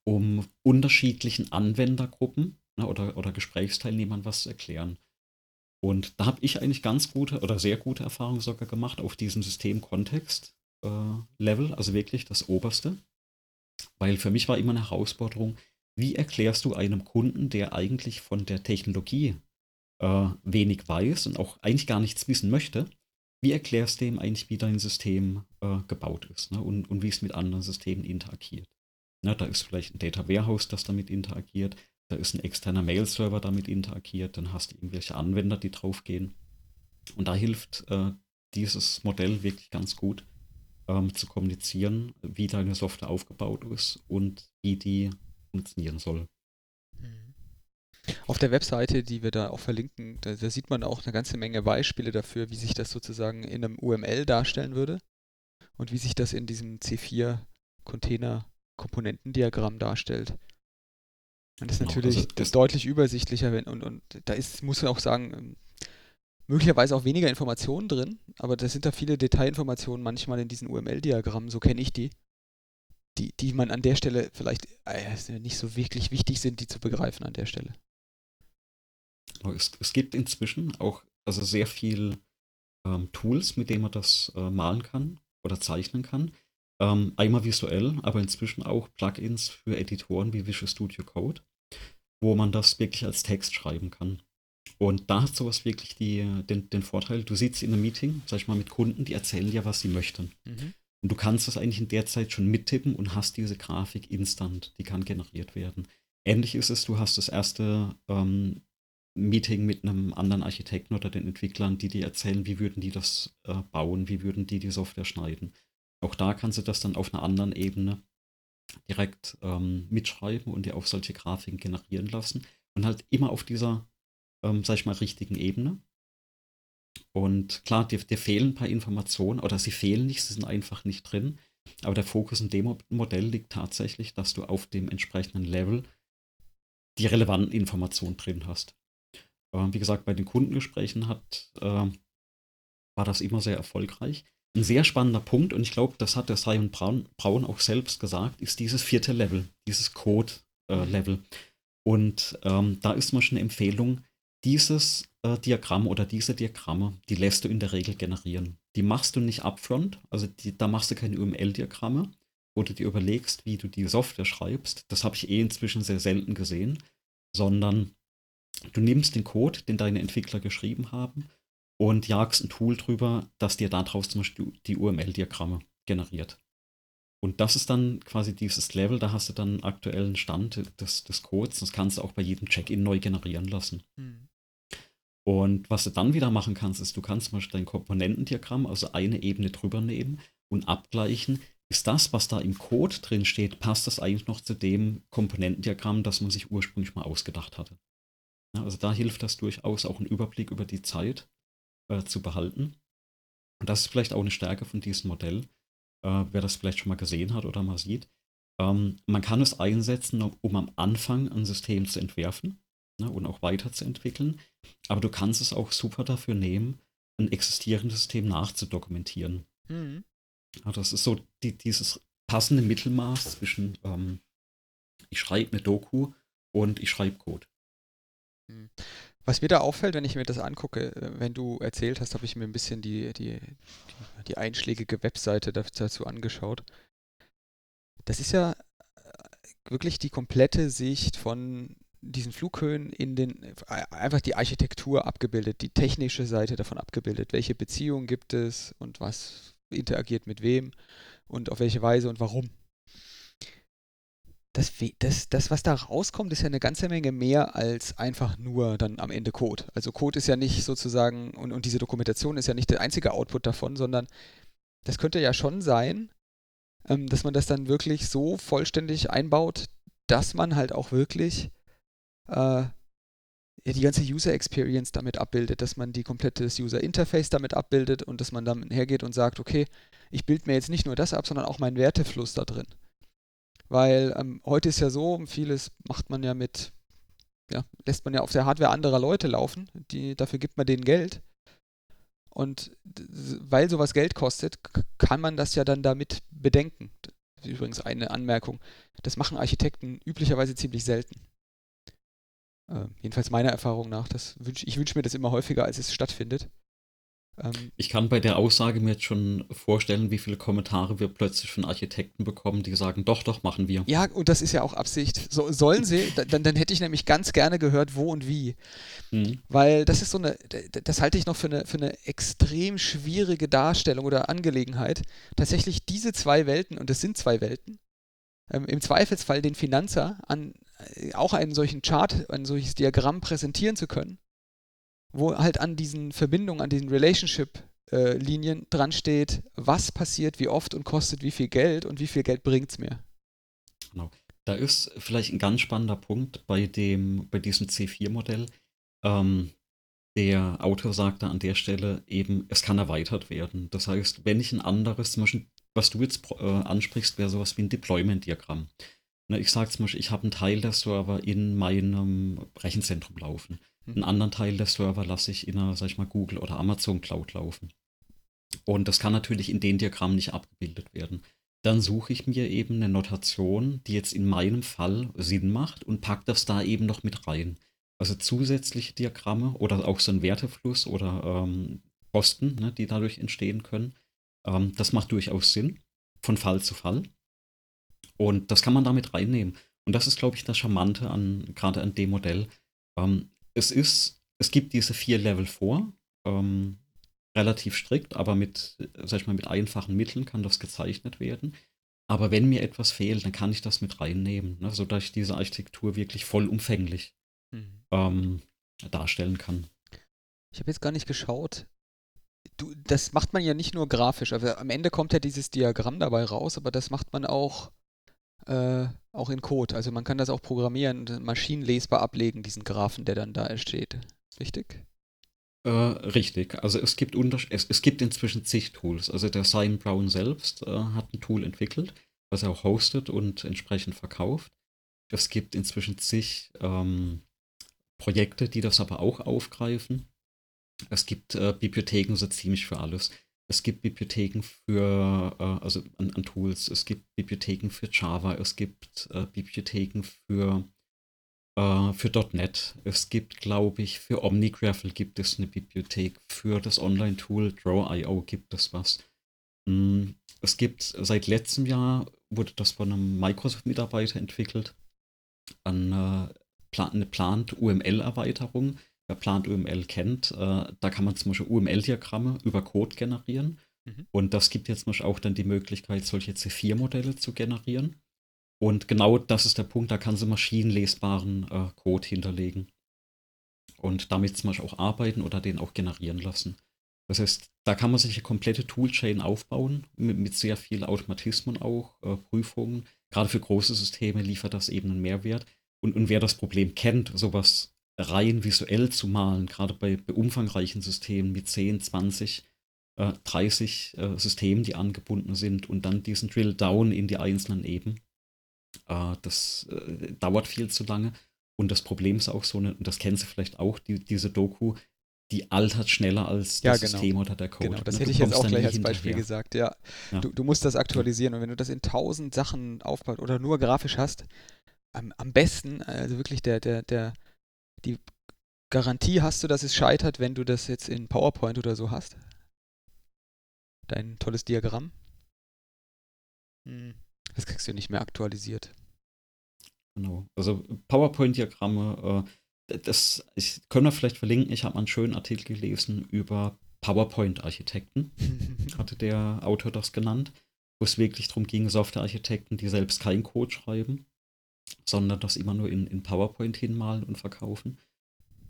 um unterschiedlichen Anwendergruppen ne, oder, oder Gesprächsteilnehmern was zu erklären. Und da habe ich eigentlich ganz gute oder sehr gute Erfahrungen sogar gemacht auf diesem System-Kontext-Level, äh, also wirklich das oberste. Weil für mich war immer eine Herausforderung, wie erklärst du einem Kunden, der eigentlich von der Technologie äh, wenig weiß und auch eigentlich gar nichts wissen möchte, wie erklärst du ihm eigentlich, wie dein System äh, gebaut ist ne? und, und wie es mit anderen Systemen interagiert? Ne, da ist vielleicht ein Data Warehouse, das damit interagiert, da ist ein externer Mail-Server damit interagiert, dann hast du irgendwelche Anwender, die draufgehen. Und da hilft äh, dieses Modell wirklich ganz gut, ähm, zu kommunizieren, wie deine Software aufgebaut ist und wie die funktionieren soll. Auf der Webseite, die wir da auch verlinken, da, da, sieht man auch eine ganze Menge Beispiele dafür, wie sich das sozusagen in einem UML darstellen würde und wie sich das in diesem C4-Container-Komponentendiagramm darstellt. Und das ist genau, natürlich also das deutlich übersichtlicher wenn, und, und da ist, muss man auch sagen, ähm, möglicherweise auch weniger Informationen drin, aber da sind da viele Detailinformationen manchmal in diesen UML-Diagrammen, so kenne ich die, die, die man an der Stelle vielleicht äh, nicht so wirklich wichtig sind, die zu begreifen an der Stelle. Es, es gibt inzwischen auch also sehr viel ähm, Tools, mit denen man das äh, malen kann oder zeichnen kann. Ähm, einmal visuell, aber inzwischen auch Plugins für Editoren wie Visual Studio Code, wo man das wirklich als Text schreiben kann. Und da hat sowas wirklich die, den, den Vorteil, du sitzt in einem Meeting, sag ich mal, mit Kunden, die erzählen dir, was sie möchten. Mhm. Und du kannst das eigentlich in der Zeit schon mittippen und hast diese Grafik instant, die kann generiert werden. Ähnlich ist es, du hast das erste ähm, Meeting mit einem anderen Architekten oder den Entwicklern, die dir erzählen, wie würden die das äh, bauen, wie würden die die Software schneiden. Auch da kannst du das dann auf einer anderen Ebene direkt ähm, mitschreiben und dir auch solche Grafiken generieren lassen. Und halt immer auf dieser ähm, sag ich mal, richtigen Ebene. Und klar, dir, dir fehlen ein paar Informationen oder sie fehlen nicht, sie sind einfach nicht drin. Aber der Fokus in dem Modell liegt tatsächlich, dass du auf dem entsprechenden Level die relevanten Informationen drin hast. Ähm, wie gesagt, bei den Kundengesprächen hat, äh, war das immer sehr erfolgreich. Ein sehr spannender Punkt, und ich glaube, das hat der Simon Braun, Braun auch selbst gesagt, ist dieses vierte Level, dieses Code-Level. Äh, und ähm, da ist mal schon eine Empfehlung, dieses äh, Diagramm oder diese Diagramme, die lässt du in der Regel generieren. Die machst du nicht upfront, also die, da machst du keine UML-Diagramme, wo du dir überlegst, wie du die Software schreibst. Das habe ich eh inzwischen sehr selten gesehen, sondern du nimmst den Code, den deine Entwickler geschrieben haben, und jagst ein Tool drüber, das dir daraus zum Beispiel die UML-Diagramme generiert. Und das ist dann quasi dieses Level, da hast du dann aktuellen Stand des, des Codes. Das kannst du auch bei jedem Check-in neu generieren lassen. Mhm. Und was du dann wieder machen kannst, ist, du kannst zum Beispiel dein Komponentendiagramm, also eine Ebene drüber nehmen und abgleichen, ist das, was da im Code drin steht, passt das eigentlich noch zu dem Komponentendiagramm, das man sich ursprünglich mal ausgedacht hatte. Ja, also da hilft das durchaus auch einen Überblick über die Zeit äh, zu behalten. Und das ist vielleicht auch eine Stärke von diesem Modell, äh, wer das vielleicht schon mal gesehen hat oder mal sieht. Ähm, man kann es einsetzen, um, um am Anfang ein System zu entwerfen ne, und auch weiterzuentwickeln. Aber du kannst es auch super dafür nehmen, ein existierendes System nachzudokumentieren. Mhm. Ja, das ist so die, dieses passende Mittelmaß zwischen ähm, ich schreibe eine Doku und ich schreibe Code. Mhm. Was mir da auffällt, wenn ich mir das angucke, äh, wenn du erzählt hast, habe ich mir ein bisschen die, die, die einschlägige Webseite dazu angeschaut. Das ist ja äh, wirklich die komplette Sicht von diesen Flughöhen in den, einfach die Architektur abgebildet, die technische Seite davon abgebildet. Welche Beziehungen gibt es und was interagiert mit wem und auf welche Weise und warum. Das, das, das, was da rauskommt, ist ja eine ganze Menge mehr als einfach nur dann am Ende Code. Also Code ist ja nicht sozusagen, und, und diese Dokumentation ist ja nicht der einzige Output davon, sondern das könnte ja schon sein, ähm, dass man das dann wirklich so vollständig einbaut, dass man halt auch wirklich äh, die ganze User Experience damit abbildet, dass man die komplette User Interface damit abbildet und dass man dann hergeht und sagt, okay, ich bilde mir jetzt nicht nur das ab, sondern auch meinen Wertefluss da drin. Weil ähm, heute ist ja so, vieles macht man ja mit, ja, lässt man ja auf der Hardware anderer Leute laufen, die, dafür gibt man denen Geld. Und weil sowas Geld kostet, kann man das ja dann damit bedenken. Übrigens eine Anmerkung. Das machen Architekten üblicherweise ziemlich selten. Äh, jedenfalls meiner Erfahrung nach. Das wünsch, ich wünsche mir das immer häufiger, als es stattfindet. Ähm, ich kann bei der Aussage mir jetzt schon vorstellen, wie viele Kommentare wir plötzlich von Architekten bekommen, die sagen, doch, doch, machen wir. Ja, und das ist ja auch Absicht. So, sollen sie, dann, dann hätte ich nämlich ganz gerne gehört, wo und wie. Mhm. Weil das ist so eine, das halte ich noch für eine, für eine extrem schwierige Darstellung oder Angelegenheit. Tatsächlich diese zwei Welten, und es sind zwei Welten, ähm, im Zweifelsfall den Finanzer an auch einen solchen Chart, ein solches Diagramm präsentieren zu können, wo halt an diesen Verbindungen, an diesen Relationship äh, dran steht, was passiert, wie oft und kostet wie viel Geld und wie viel Geld bringt es mir. Genau. Da ist vielleicht ein ganz spannender Punkt bei dem, bei diesem C4-Modell. Ähm, der Autor sagte an der Stelle eben, es kann erweitert werden. Das heißt, wenn ich ein anderes, zum Beispiel, was du jetzt äh, ansprichst, wäre sowas wie ein Deployment-Diagramm. Ne, ich sage zum Beispiel, ich habe einen Teil der Server in meinem Rechenzentrum laufen. Einen anderen Teil der Server lasse ich in einer, sag ich mal, Google oder Amazon Cloud laufen. Und das kann natürlich in den Diagrammen nicht abgebildet werden. Dann suche ich mir eben eine Notation, die jetzt in meinem Fall Sinn macht und packe das da eben noch mit rein. Also zusätzliche Diagramme oder auch so ein Wertefluss oder ähm, Kosten, ne, die dadurch entstehen können. Ähm, das macht durchaus Sinn, von Fall zu Fall. Und das kann man damit reinnehmen. Und das ist, glaube ich, das Charmante an, gerade an dem Modell. Ähm, es ist, es gibt diese vier Level vor, ähm, relativ strikt, aber mit, sag ich mal, mit einfachen Mitteln kann das gezeichnet werden. Aber wenn mir etwas fehlt, dann kann ich das mit reinnehmen, ne, sodass ich diese Architektur wirklich vollumfänglich mhm. ähm, darstellen kann. Ich habe jetzt gar nicht geschaut. Du, das macht man ja nicht nur grafisch, aber am Ende kommt ja dieses Diagramm dabei raus, aber das macht man auch äh, auch in Code. Also man kann das auch programmieren, maschinenlesbar ablegen, diesen Graphen, der dann da entsteht. Richtig? Äh, richtig. Also es gibt, es, es, gibt inzwischen zig Tools. Also der Simon Brown selbst äh, hat ein Tool entwickelt, was er auch hostet und entsprechend verkauft. Es gibt inzwischen zig ähm, Projekte, die das aber auch aufgreifen. Es gibt äh, Bibliotheken so ziemlich für alles. Es gibt Bibliotheken für, äh, also an, an, Tools, es gibt Bibliotheken für Java, es gibt äh, Bibliotheken für, äh, für .NET. Es gibt, glaube ich, für OmniGraffle gibt es eine Bibliothek, für das Online-Tool Draw.io gibt es was. Mm, es gibt seit letztem Jahr, wurde das von einem Microsoft-Mitarbeiter entwickelt, eine, eine Plant UML-Erweiterung wer Plant UML kennt, äh, da kann man zum Beispiel UML-Diagramme über Code generieren. Mhm. Und das gibt jetzt zum Beispiel auch dann die Möglichkeit, solche C4-Modelle zu generieren. Und genau das ist der Punkt, da kann sie maschinenlesbaren äh, Code hinterlegen. Und damit zum Beispiel auch arbeiten oder den auch generieren lassen. Das heißt, da kann man sich eine komplette Toolchain aufbauen, mit, mit sehr viel Automatismen auch, äh, Prüfungen. Gerade für große Systeme liefert das eben einen Mehrwert. Und, und wer das Problem kennt, sowas rein visuell zu malen, gerade bei, bei umfangreichen Systemen mit 10, 20, äh, 30 äh, Systemen, die angebunden sind und dann diesen Drill Down in die einzelnen Eben. Äh, das äh, dauert viel zu lange. Und das Problem ist auch so, eine, das kennen Sie vielleicht auch, die, diese Doku, die altert schneller als das genau. System oder der Code. Genau, das ne? hätte ich jetzt auch gleich als Beispiel hinterher. gesagt, ja. ja. Du, du, musst das aktualisieren und wenn du das in tausend Sachen aufbaut oder nur grafisch hast, am, am besten, also wirklich der, der, der die Garantie hast du, dass es scheitert, wenn du das jetzt in PowerPoint oder so hast? Dein tolles Diagramm? Hm, das kriegst du nicht mehr aktualisiert. Genau. Also PowerPoint-Diagramme, äh, das ich, können wir vielleicht verlinken. Ich habe einen schönen Artikel gelesen über PowerPoint-Architekten, hatte der Autor das genannt, wo es wirklich darum ging, Software-Architekten, die selbst keinen Code schreiben, sondern das immer nur in, in PowerPoint hinmalen und verkaufen.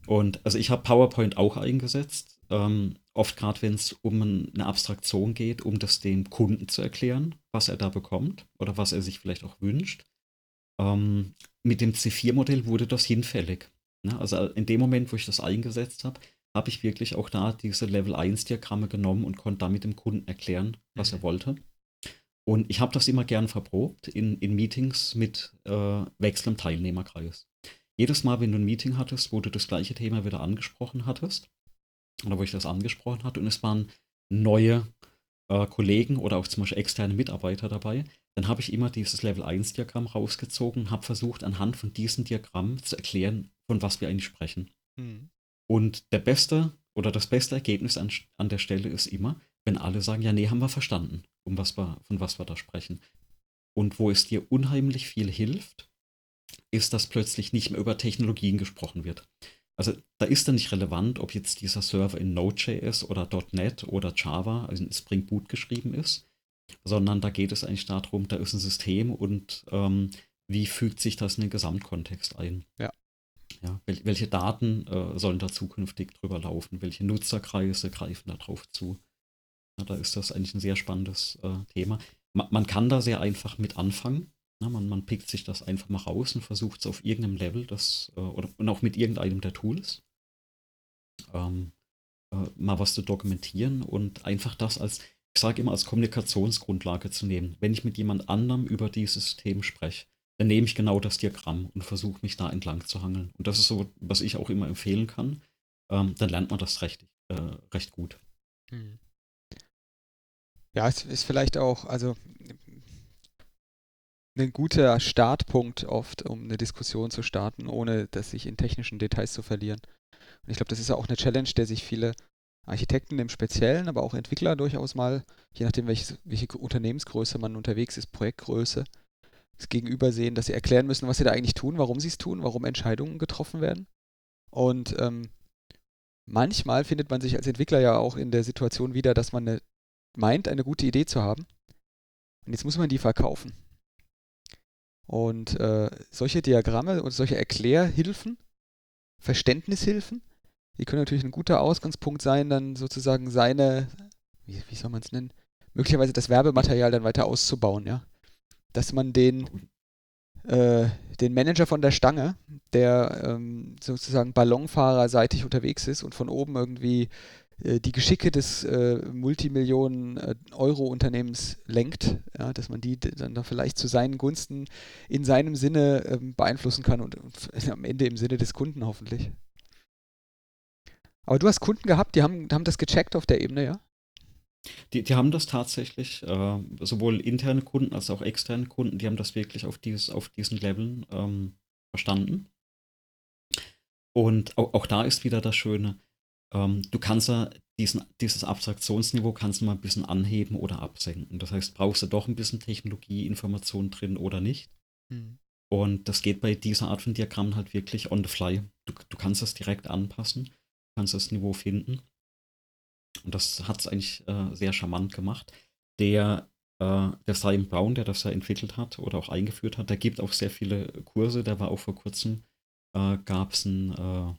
Und also ich habe PowerPoint auch eingesetzt, ähm, oft gerade wenn es um eine Abstraktion geht, um das dem Kunden zu erklären, was er da bekommt oder was er sich vielleicht auch wünscht. Ähm, mit dem C4-Modell wurde das hinfällig. Ne? Also in dem Moment, wo ich das eingesetzt habe, habe ich wirklich auch da diese Level 1-Diagramme genommen und konnte damit dem Kunden erklären, was mhm. er wollte. Und ich habe das immer gern verprobt in, in Meetings mit äh, wechselndem Teilnehmerkreis. Jedes Mal, wenn du ein Meeting hattest, wo du das gleiche Thema wieder angesprochen hattest, oder wo ich das angesprochen hatte, und es waren neue äh, Kollegen oder auch zum Beispiel externe Mitarbeiter dabei, dann habe ich immer dieses Level 1-Diagramm rausgezogen und habe versucht, anhand von diesem Diagramm zu erklären, von was wir eigentlich sprechen. Mhm. Und der beste oder das beste Ergebnis an, an der Stelle ist immer, wenn alle sagen, ja, nee, haben wir verstanden, um was wir, von was wir da sprechen. Und wo es dir unheimlich viel hilft, ist, dass plötzlich nicht mehr über Technologien gesprochen wird. Also da ist dann nicht relevant, ob jetzt dieser Server in Node.js oder .NET oder Java, also in Spring Boot geschrieben ist, sondern da geht es eigentlich darum, da ist ein System und ähm, wie fügt sich das in den Gesamtkontext ein. Ja. Ja, wel welche Daten äh, sollen da zukünftig drüber laufen? Welche Nutzerkreise greifen da drauf zu? Da ist das eigentlich ein sehr spannendes äh, Thema. Ma man kann da sehr einfach mit anfangen. Ja, man, man pickt sich das einfach mal raus und versucht es auf irgendeinem Level, das, äh, oder und auch mit irgendeinem der Tools, ähm, äh, mal was zu dokumentieren und einfach das als, ich sage immer, als Kommunikationsgrundlage zu nehmen. Wenn ich mit jemand anderem über dieses System spreche, dann nehme ich genau das Diagramm und versuche mich da entlang zu hangeln. Und das ist so, was ich auch immer empfehlen kann. Ähm, dann lernt man das recht, äh, recht gut. Hm. Ja, es ist vielleicht auch, also ein guter Startpunkt oft, um eine Diskussion zu starten, ohne dass sich in technischen Details zu verlieren. Und ich glaube, das ist auch eine Challenge, der sich viele Architekten im Speziellen, aber auch Entwickler durchaus mal, je nachdem, welche, welche Unternehmensgröße man unterwegs ist, Projektgröße, das Gegenüber sehen, dass sie erklären müssen, was sie da eigentlich tun, warum sie es tun, warum Entscheidungen getroffen werden. Und ähm, manchmal findet man sich als Entwickler ja auch in der Situation wieder, dass man eine, meint, eine gute Idee zu haben. Und jetzt muss man die verkaufen. Und äh, solche Diagramme und solche Erklärhilfen, Verständnishilfen, die können natürlich ein guter Ausgangspunkt sein, dann sozusagen seine, wie, wie soll man es nennen, möglicherweise das Werbematerial dann weiter auszubauen, ja dass man den, äh, den Manager von der Stange, der ähm, sozusagen Ballonfahrerseitig unterwegs ist und von oben irgendwie die Geschicke des äh, Multimillionen-Euro-Unternehmens äh, lenkt, ja, dass man die dann da vielleicht zu seinen Gunsten in seinem Sinne ähm, beeinflussen kann und, und am Ende im Sinne des Kunden hoffentlich. Aber du hast Kunden gehabt, die haben, haben das gecheckt auf der Ebene, ja? Die, die haben das tatsächlich, äh, sowohl interne Kunden als auch externe Kunden, die haben das wirklich auf, dieses, auf diesen Leveln ähm, verstanden. Und auch, auch, da ist wieder das Schöne, ähm, du kannst ja diesen, dieses Abstraktionsniveau kannst du mal ein bisschen anheben oder absenken. Das heißt, brauchst du doch ein bisschen Technologieinformation drin oder nicht. Mhm. Und das geht bei dieser Art von Diagrammen halt wirklich on the fly. Du, du kannst das direkt anpassen, kannst das Niveau finden. Und das hat es eigentlich äh, sehr charmant gemacht. Der, äh, der Simon Brown, der das ja entwickelt hat oder auch eingeführt hat, der gibt auch sehr viele Kurse. Der war auch vor kurzem, äh, gab es einen äh,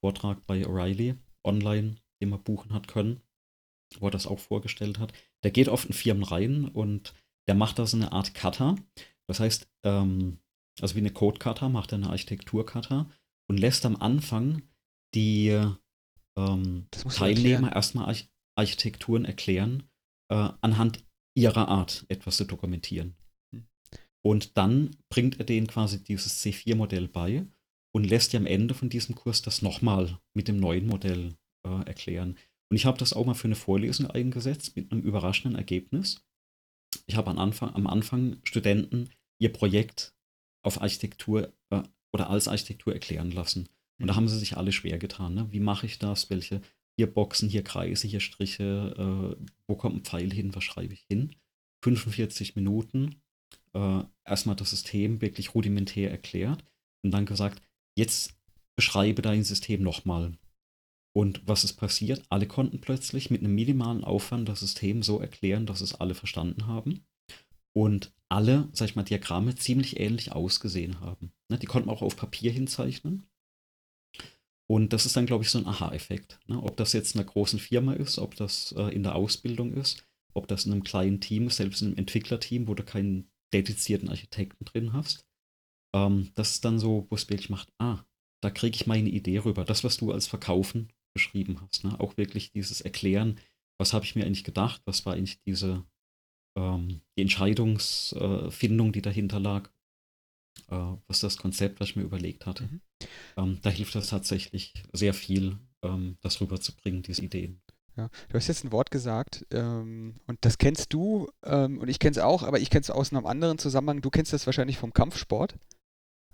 Vortrag bei O'Reilly online, den man buchen hat können, wo er das auch vorgestellt hat. Der geht oft in Firmen rein und der macht da so eine Art Cutter. Das heißt, ähm, also wie eine Code-Cutter, macht er eine Architektur-Cutter und lässt am Anfang die ähm, Teilnehmer erstmal Arch Architekturen erklären, äh, anhand ihrer Art etwas zu dokumentieren. Hm. Und dann bringt er denen quasi dieses C4-Modell bei und lässt ja am Ende von diesem Kurs das nochmal mit dem neuen Modell äh, erklären. Und ich habe das auch mal für eine Vorlesung eingesetzt mit einem überraschenden Ergebnis. Ich habe am Anfang, am Anfang Studenten ihr Projekt auf Architektur äh, oder als Architektur erklären lassen. Und da haben sie sich alle schwer getan. Ne? Wie mache ich das? Welche hier Boxen, hier Kreise, hier Striche, äh, wo kommt ein Pfeil hin, was schreibe ich hin? 45 Minuten äh, erstmal das System wirklich rudimentär erklärt und dann gesagt, jetzt beschreibe dein System nochmal. Und was ist passiert? Alle konnten plötzlich mit einem minimalen Aufwand das System so erklären, dass es alle verstanden haben. Und alle, sag ich mal, Diagramme ziemlich ähnlich ausgesehen haben. Ne, die konnten auch auf Papier hinzeichnen. Und das ist dann, glaube ich, so ein Aha-Effekt. Ne? Ob das jetzt in einer großen Firma ist, ob das äh, in der Ausbildung ist, ob das in einem kleinen Team ist, selbst in einem Entwicklerteam, wo du keinen dedizierten Architekten drin hast. Ähm, das ist dann so, wo es wirklich macht, ah, da kriege ich meine Idee rüber. Das, was du als Verkaufen beschrieben hast. Ne? Auch wirklich dieses Erklären, was habe ich mir eigentlich gedacht, was war eigentlich diese ähm, die Entscheidungsfindung, äh, die dahinter lag äh, was das Konzept, was ich mir überlegt hatte. Mhm. Ähm, da hilft das tatsächlich sehr viel, ähm, das rüberzubringen, diese Ideen. Ja, du hast jetzt ein Wort gesagt ähm, und das kennst du ähm, und ich kenne es auch, aber ich kenne es aus einem anderen Zusammenhang. Du kennst das wahrscheinlich vom Kampfsport.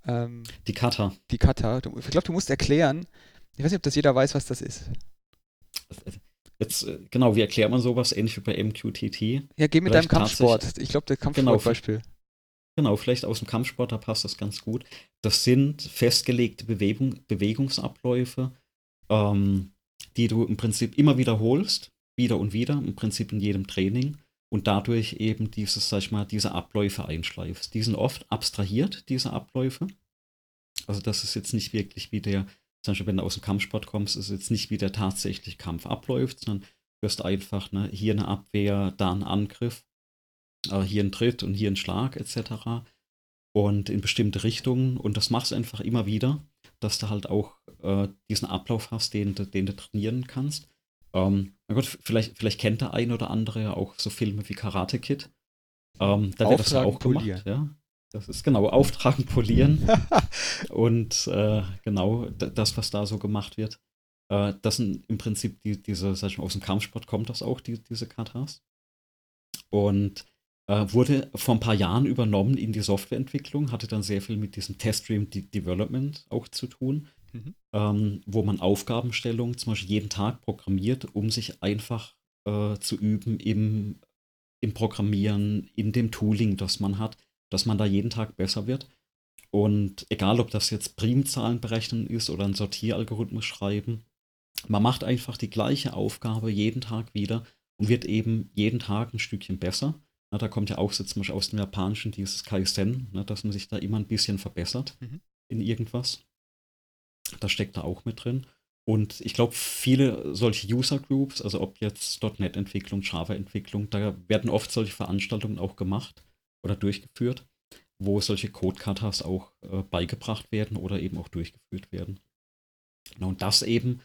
Ähm, die Kata. Die Kata. Ich glaube, du musst erklären. Ich weiß nicht, ob das jeder weiß, was das ist. Jetzt, äh, genau, wie erklärt man sowas ähnlich wie bei MQTT? Ja, geh mit Vielleicht deinem Kampfsport. Ich glaube, der Kampfsportbeispiel. Genau, Genau, vielleicht aus dem Kampfsport, da passt das ganz gut. Das sind festgelegte Bewegung, Bewegungsabläufe, ähm, die du im Prinzip immer wiederholst, wieder und wieder, im Prinzip in jedem Training und dadurch eben dieses, sag ich mal, diese Abläufe einschleifst. Die sind oft abstrahiert, diese Abläufe. Also das ist jetzt nicht wirklich wie der, zum Beispiel wenn du aus dem Kampfsport kommst, ist jetzt nicht wie der tatsächlich Kampf abläuft, sondern wirst einfach ne, hier eine Abwehr, da ein Angriff, äh, hier ein Tritt und hier ein Schlag etc. Und in bestimmte Richtungen. Und das machst du einfach immer wieder, dass du halt auch äh, diesen Ablauf hast, den, den du trainieren kannst. Ähm, na gut, vielleicht, vielleicht kennt der ein oder andere ja auch so Filme wie Karate Kid. Ähm, da wird das ja auch polieren. gemacht, ja. Das ist genau, auftragen, polieren. und äh, genau das, was da so gemacht wird. Äh, das sind im Prinzip die, diese, sag ich mal, aus dem Kampfsport kommt das auch, die, diese Katas. Und äh, wurde vor ein paar Jahren übernommen in die Softwareentwicklung, hatte dann sehr viel mit diesem Test-Stream Development auch zu tun, mhm. ähm, wo man Aufgabenstellungen zum Beispiel jeden Tag programmiert, um sich einfach äh, zu üben im, im Programmieren, in dem Tooling, das man hat, dass man da jeden Tag besser wird. Und egal, ob das jetzt Primzahlen berechnen ist oder ein Sortieralgorithmus schreiben, man macht einfach die gleiche Aufgabe jeden Tag wieder und wird eben jeden Tag ein Stückchen besser. Na, da kommt ja auch so zum Beispiel aus dem Japanischen dieses Kaizen, ne, dass man sich da immer ein bisschen verbessert mhm. in irgendwas. Das steckt da auch mit drin. Und ich glaube, viele solche User Groups, also ob jetzt .NET-Entwicklung, Java-Entwicklung, da werden oft solche Veranstaltungen auch gemacht oder durchgeführt, wo solche Code-Katas auch äh, beigebracht werden oder eben auch durchgeführt werden. Und das eben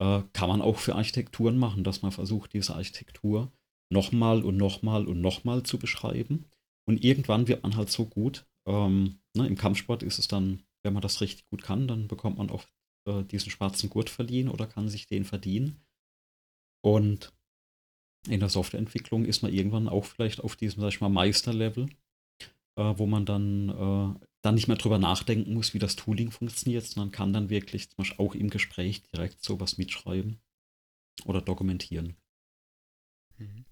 äh, kann man auch für Architekturen machen, dass man versucht, diese Architektur nochmal und nochmal und nochmal zu beschreiben. Und irgendwann wird man halt so gut. Ähm, ne, Im Kampfsport ist es dann, wenn man das richtig gut kann, dann bekommt man auch äh, diesen schwarzen Gurt verliehen oder kann sich den verdienen. Und in der Softwareentwicklung ist man irgendwann auch vielleicht auf diesem, sag ich mal, Meisterlevel, äh, wo man dann, äh, dann nicht mehr drüber nachdenken muss, wie das Tooling funktioniert, sondern kann dann wirklich zum Beispiel auch im Gespräch direkt sowas mitschreiben oder dokumentieren. Mhm.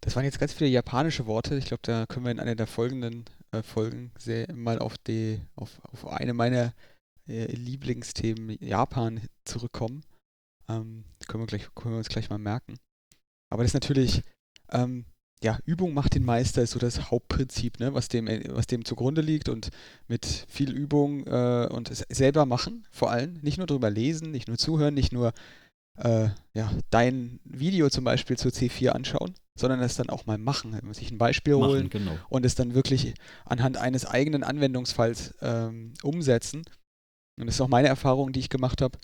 Das waren jetzt ganz viele japanische Worte. Ich glaube, da können wir in einer der folgenden äh, Folgen sehr, mal auf, die, auf, auf eine meiner äh, Lieblingsthemen Japan zurückkommen. Ähm, können, wir gleich, können wir uns gleich mal merken. Aber das ist natürlich, ähm, ja, Übung macht den Meister, ist so das Hauptprinzip, ne, was, dem, was dem zugrunde liegt und mit viel Übung äh, und selber machen, vor allem. Nicht nur drüber lesen, nicht nur zuhören, nicht nur äh, ja, dein Video zum Beispiel zur C4 anschauen, sondern es dann auch mal machen, sich ein Beispiel machen, holen genau. und es dann wirklich anhand eines eigenen Anwendungsfalls ähm, umsetzen. Und das ist auch meine Erfahrung, die ich gemacht habe.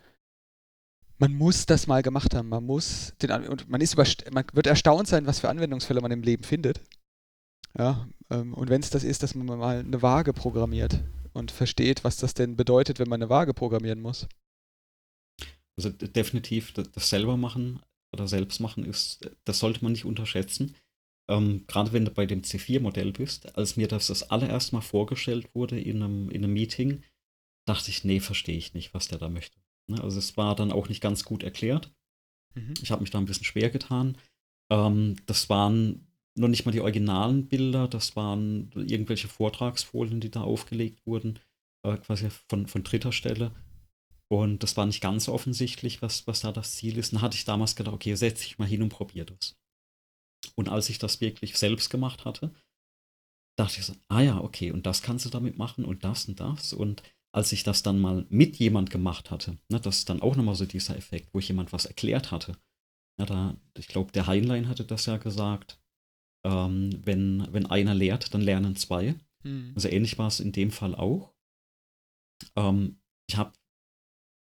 Man muss das mal gemacht haben. Man muss den und man ist man wird erstaunt sein, was für Anwendungsfälle man im Leben findet. Ja, ähm, und wenn es das ist, dass man mal eine Waage programmiert und versteht, was das denn bedeutet, wenn man eine Waage programmieren muss. Also definitiv das selber machen oder selbst machen ist, das sollte man nicht unterschätzen. Ähm, Gerade wenn du bei dem C4-Modell bist, als mir das das allererste Mal vorgestellt wurde in einem, in einem Meeting, dachte ich, nee, verstehe ich nicht, was der da möchte. Ne? Also es war dann auch nicht ganz gut erklärt. Mhm. Ich habe mich da ein bisschen schwer getan. Ähm, das waren noch nicht mal die originalen Bilder, das waren irgendwelche Vortragsfolien, die da aufgelegt wurden, äh, quasi von, von dritter Stelle. Und das war nicht ganz offensichtlich, was, was da das Ziel ist. Dann hatte ich damals gedacht, okay, setz dich mal hin und probier das. Und als ich das wirklich selbst gemacht hatte, dachte ich so, ah ja, okay, und das kannst du damit machen und das und das. Und als ich das dann mal mit jemand gemacht hatte, ne, das ist dann auch nochmal so dieser Effekt, wo ich jemand was erklärt hatte. Ja, da, ich glaube, der Heinlein hatte das ja gesagt, ähm, wenn, wenn einer lehrt, dann lernen zwei. Hm. Also ähnlich war es in dem Fall auch. Ähm, ich habe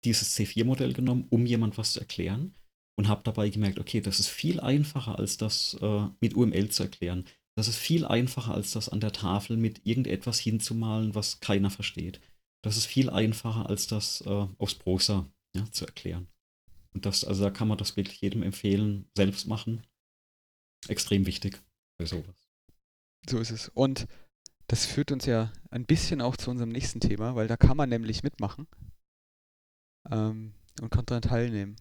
dieses C4-Modell genommen, um jemand was zu erklären und habe dabei gemerkt, okay, das ist viel einfacher, als das äh, mit UML zu erklären. Das ist viel einfacher, als das an der Tafel mit irgendetwas hinzumalen, was keiner versteht. Das ist viel einfacher, als das äh, aufs Prosa ja, zu erklären. Und das, also da kann man das wirklich jedem empfehlen, selbst machen. Extrem wichtig bei sowas. So ist es. Und das führt uns ja ein bisschen auch zu unserem nächsten Thema, weil da kann man nämlich mitmachen ähm, und konnte daran teilnehmen.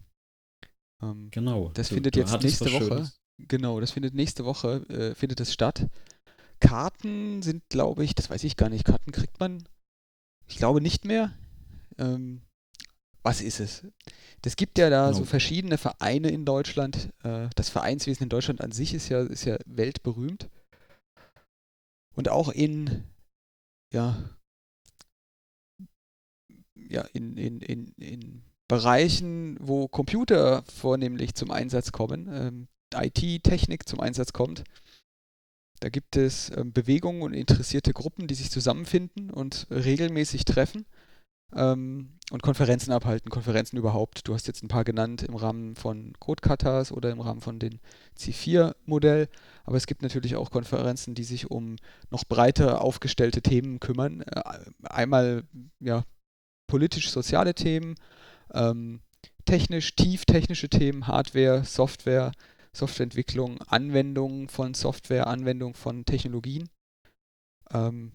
Ähm, genau. Das du, findet du jetzt nächste Woche. Schönes. Genau, das findet nächste Woche, äh, findet es statt. Karten sind, glaube ich, das weiß ich gar nicht, Karten kriegt man, ich glaube nicht mehr. Ähm, was ist es? Das gibt ja da genau. so verschiedene Vereine in Deutschland. Äh, das Vereinswesen in Deutschland an sich ist ja, ist ja weltberühmt. Und auch in ja, ja, in, in, in, in Bereichen, wo Computer vornehmlich zum Einsatz kommen, ähm, IT-Technik zum Einsatz kommt. Da gibt es ähm, Bewegungen und interessierte Gruppen, die sich zusammenfinden und regelmäßig treffen ähm, und Konferenzen abhalten, Konferenzen überhaupt. Du hast jetzt ein paar genannt im Rahmen von Codekatas oder im Rahmen von den C4-Modell, aber es gibt natürlich auch Konferenzen, die sich um noch breiter aufgestellte Themen kümmern. Äh, einmal ja, politisch-soziale Themen, ähm, technisch, tief technische Themen, Hardware, Software, Softwareentwicklung, Anwendung von Software, Anwendung von Technologien. Ähm,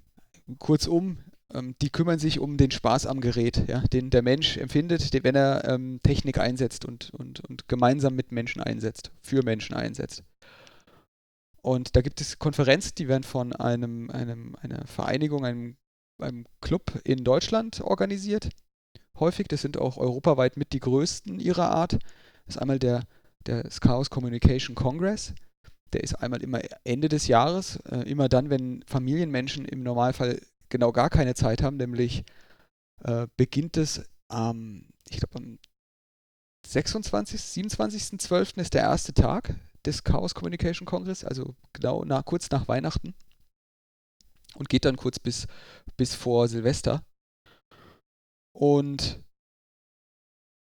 kurzum, ähm, die kümmern sich um den Spaß am Gerät, ja, den der Mensch empfindet, wenn er ähm, Technik einsetzt und, und, und gemeinsam mit Menschen einsetzt, für Menschen einsetzt. Und da gibt es Konferenzen, die werden von einem, einem, einer Vereinigung, einem, einem Club in Deutschland organisiert. Häufig, das sind auch europaweit mit die größten ihrer Art. Das ist einmal der, der Chaos Communication Congress. Der ist einmal immer Ende des Jahres, äh, immer dann, wenn Familienmenschen im Normalfall genau gar keine Zeit haben, nämlich äh, beginnt es am, ich glaube am 26., 27.12. ist der erste Tag des Chaos Communication Congress, also genau nach, kurz nach Weihnachten und geht dann kurz bis, bis vor Silvester. Und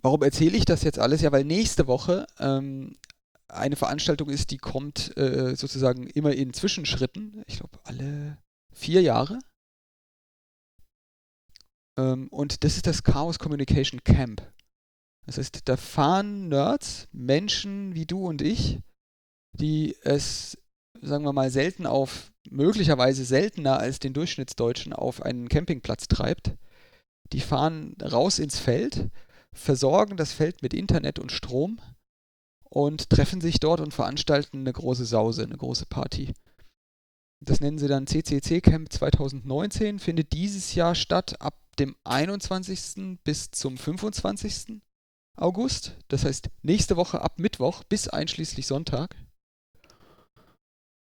warum erzähle ich das jetzt alles? Ja, weil nächste Woche ähm, eine Veranstaltung ist, die kommt äh, sozusagen immer in Zwischenschritten. Ich glaube, alle vier Jahre ähm, und das ist das Chaos Communication Camp. Das heißt, da fahren Nerds, Menschen wie du und ich, die es, sagen wir mal, selten auf, möglicherweise seltener als den Durchschnittsdeutschen auf einen Campingplatz treibt. Die fahren raus ins Feld, versorgen das Feld mit Internet und Strom und treffen sich dort und veranstalten eine große Sause, eine große Party. Das nennen sie dann CCC Camp 2019, findet dieses Jahr statt ab dem 21. bis zum 25. August. Das heißt, nächste Woche ab Mittwoch bis einschließlich Sonntag.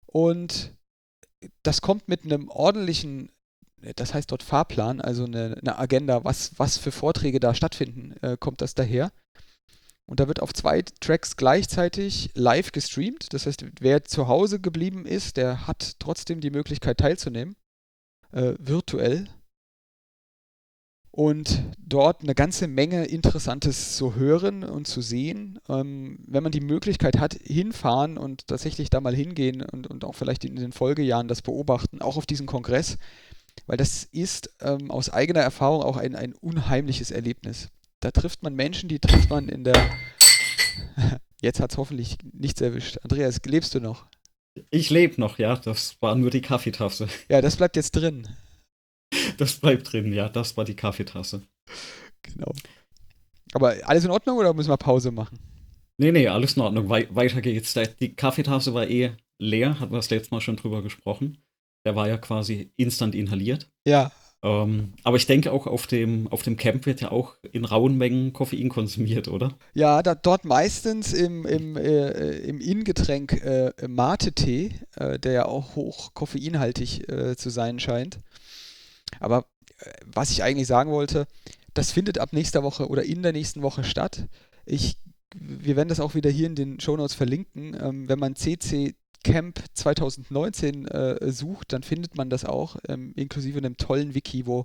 Und das kommt mit einem ordentlichen, das heißt dort Fahrplan, also eine, eine Agenda, was, was für Vorträge da stattfinden, äh, kommt das daher. Und da wird auf zwei Tracks gleichzeitig live gestreamt. Das heißt, wer zu Hause geblieben ist, der hat trotzdem die Möglichkeit teilzunehmen, äh, virtuell und dort eine ganze Menge Interessantes zu hören und zu sehen. Ähm, wenn man die Möglichkeit hat, hinfahren und tatsächlich da mal hingehen und, und auch vielleicht in den Folgejahren das beobachten, auch auf diesen Kongress, weil das ist ähm, aus eigener Erfahrung auch ein, ein unheimliches Erlebnis. Da trifft man Menschen, die trifft man in der... Jetzt hat es hoffentlich nichts erwischt. Andreas, lebst du noch? Ich lebe noch, ja. Das war nur die Kaffeetasse. Ja, das bleibt jetzt drin. Das bleibt drin, ja. Das war die Kaffeetasse. Genau. Aber alles in Ordnung oder müssen wir Pause machen? Nee, nee, alles in Ordnung. We weiter geht's. Die Kaffeetasse war eh leer, hatten wir das letzte Mal schon drüber gesprochen. Der war ja quasi instant inhaliert. Ja. Ähm, aber ich denke auch auf dem, auf dem Camp wird ja auch in rauen Mengen Koffein konsumiert, oder? Ja, da, dort meistens im, im, äh, im Ingetränk äh, Mate-Tee, äh, der ja auch hoch koffeinhaltig äh, zu sein scheint. Aber äh, was ich eigentlich sagen wollte, das findet ab nächster Woche oder in der nächsten Woche statt. Ich, wir werden das auch wieder hier in den Shownotes verlinken. Ähm, wenn man CC Camp 2019 äh, sucht, dann findet man das auch, ähm, inklusive einem tollen Wiki, wo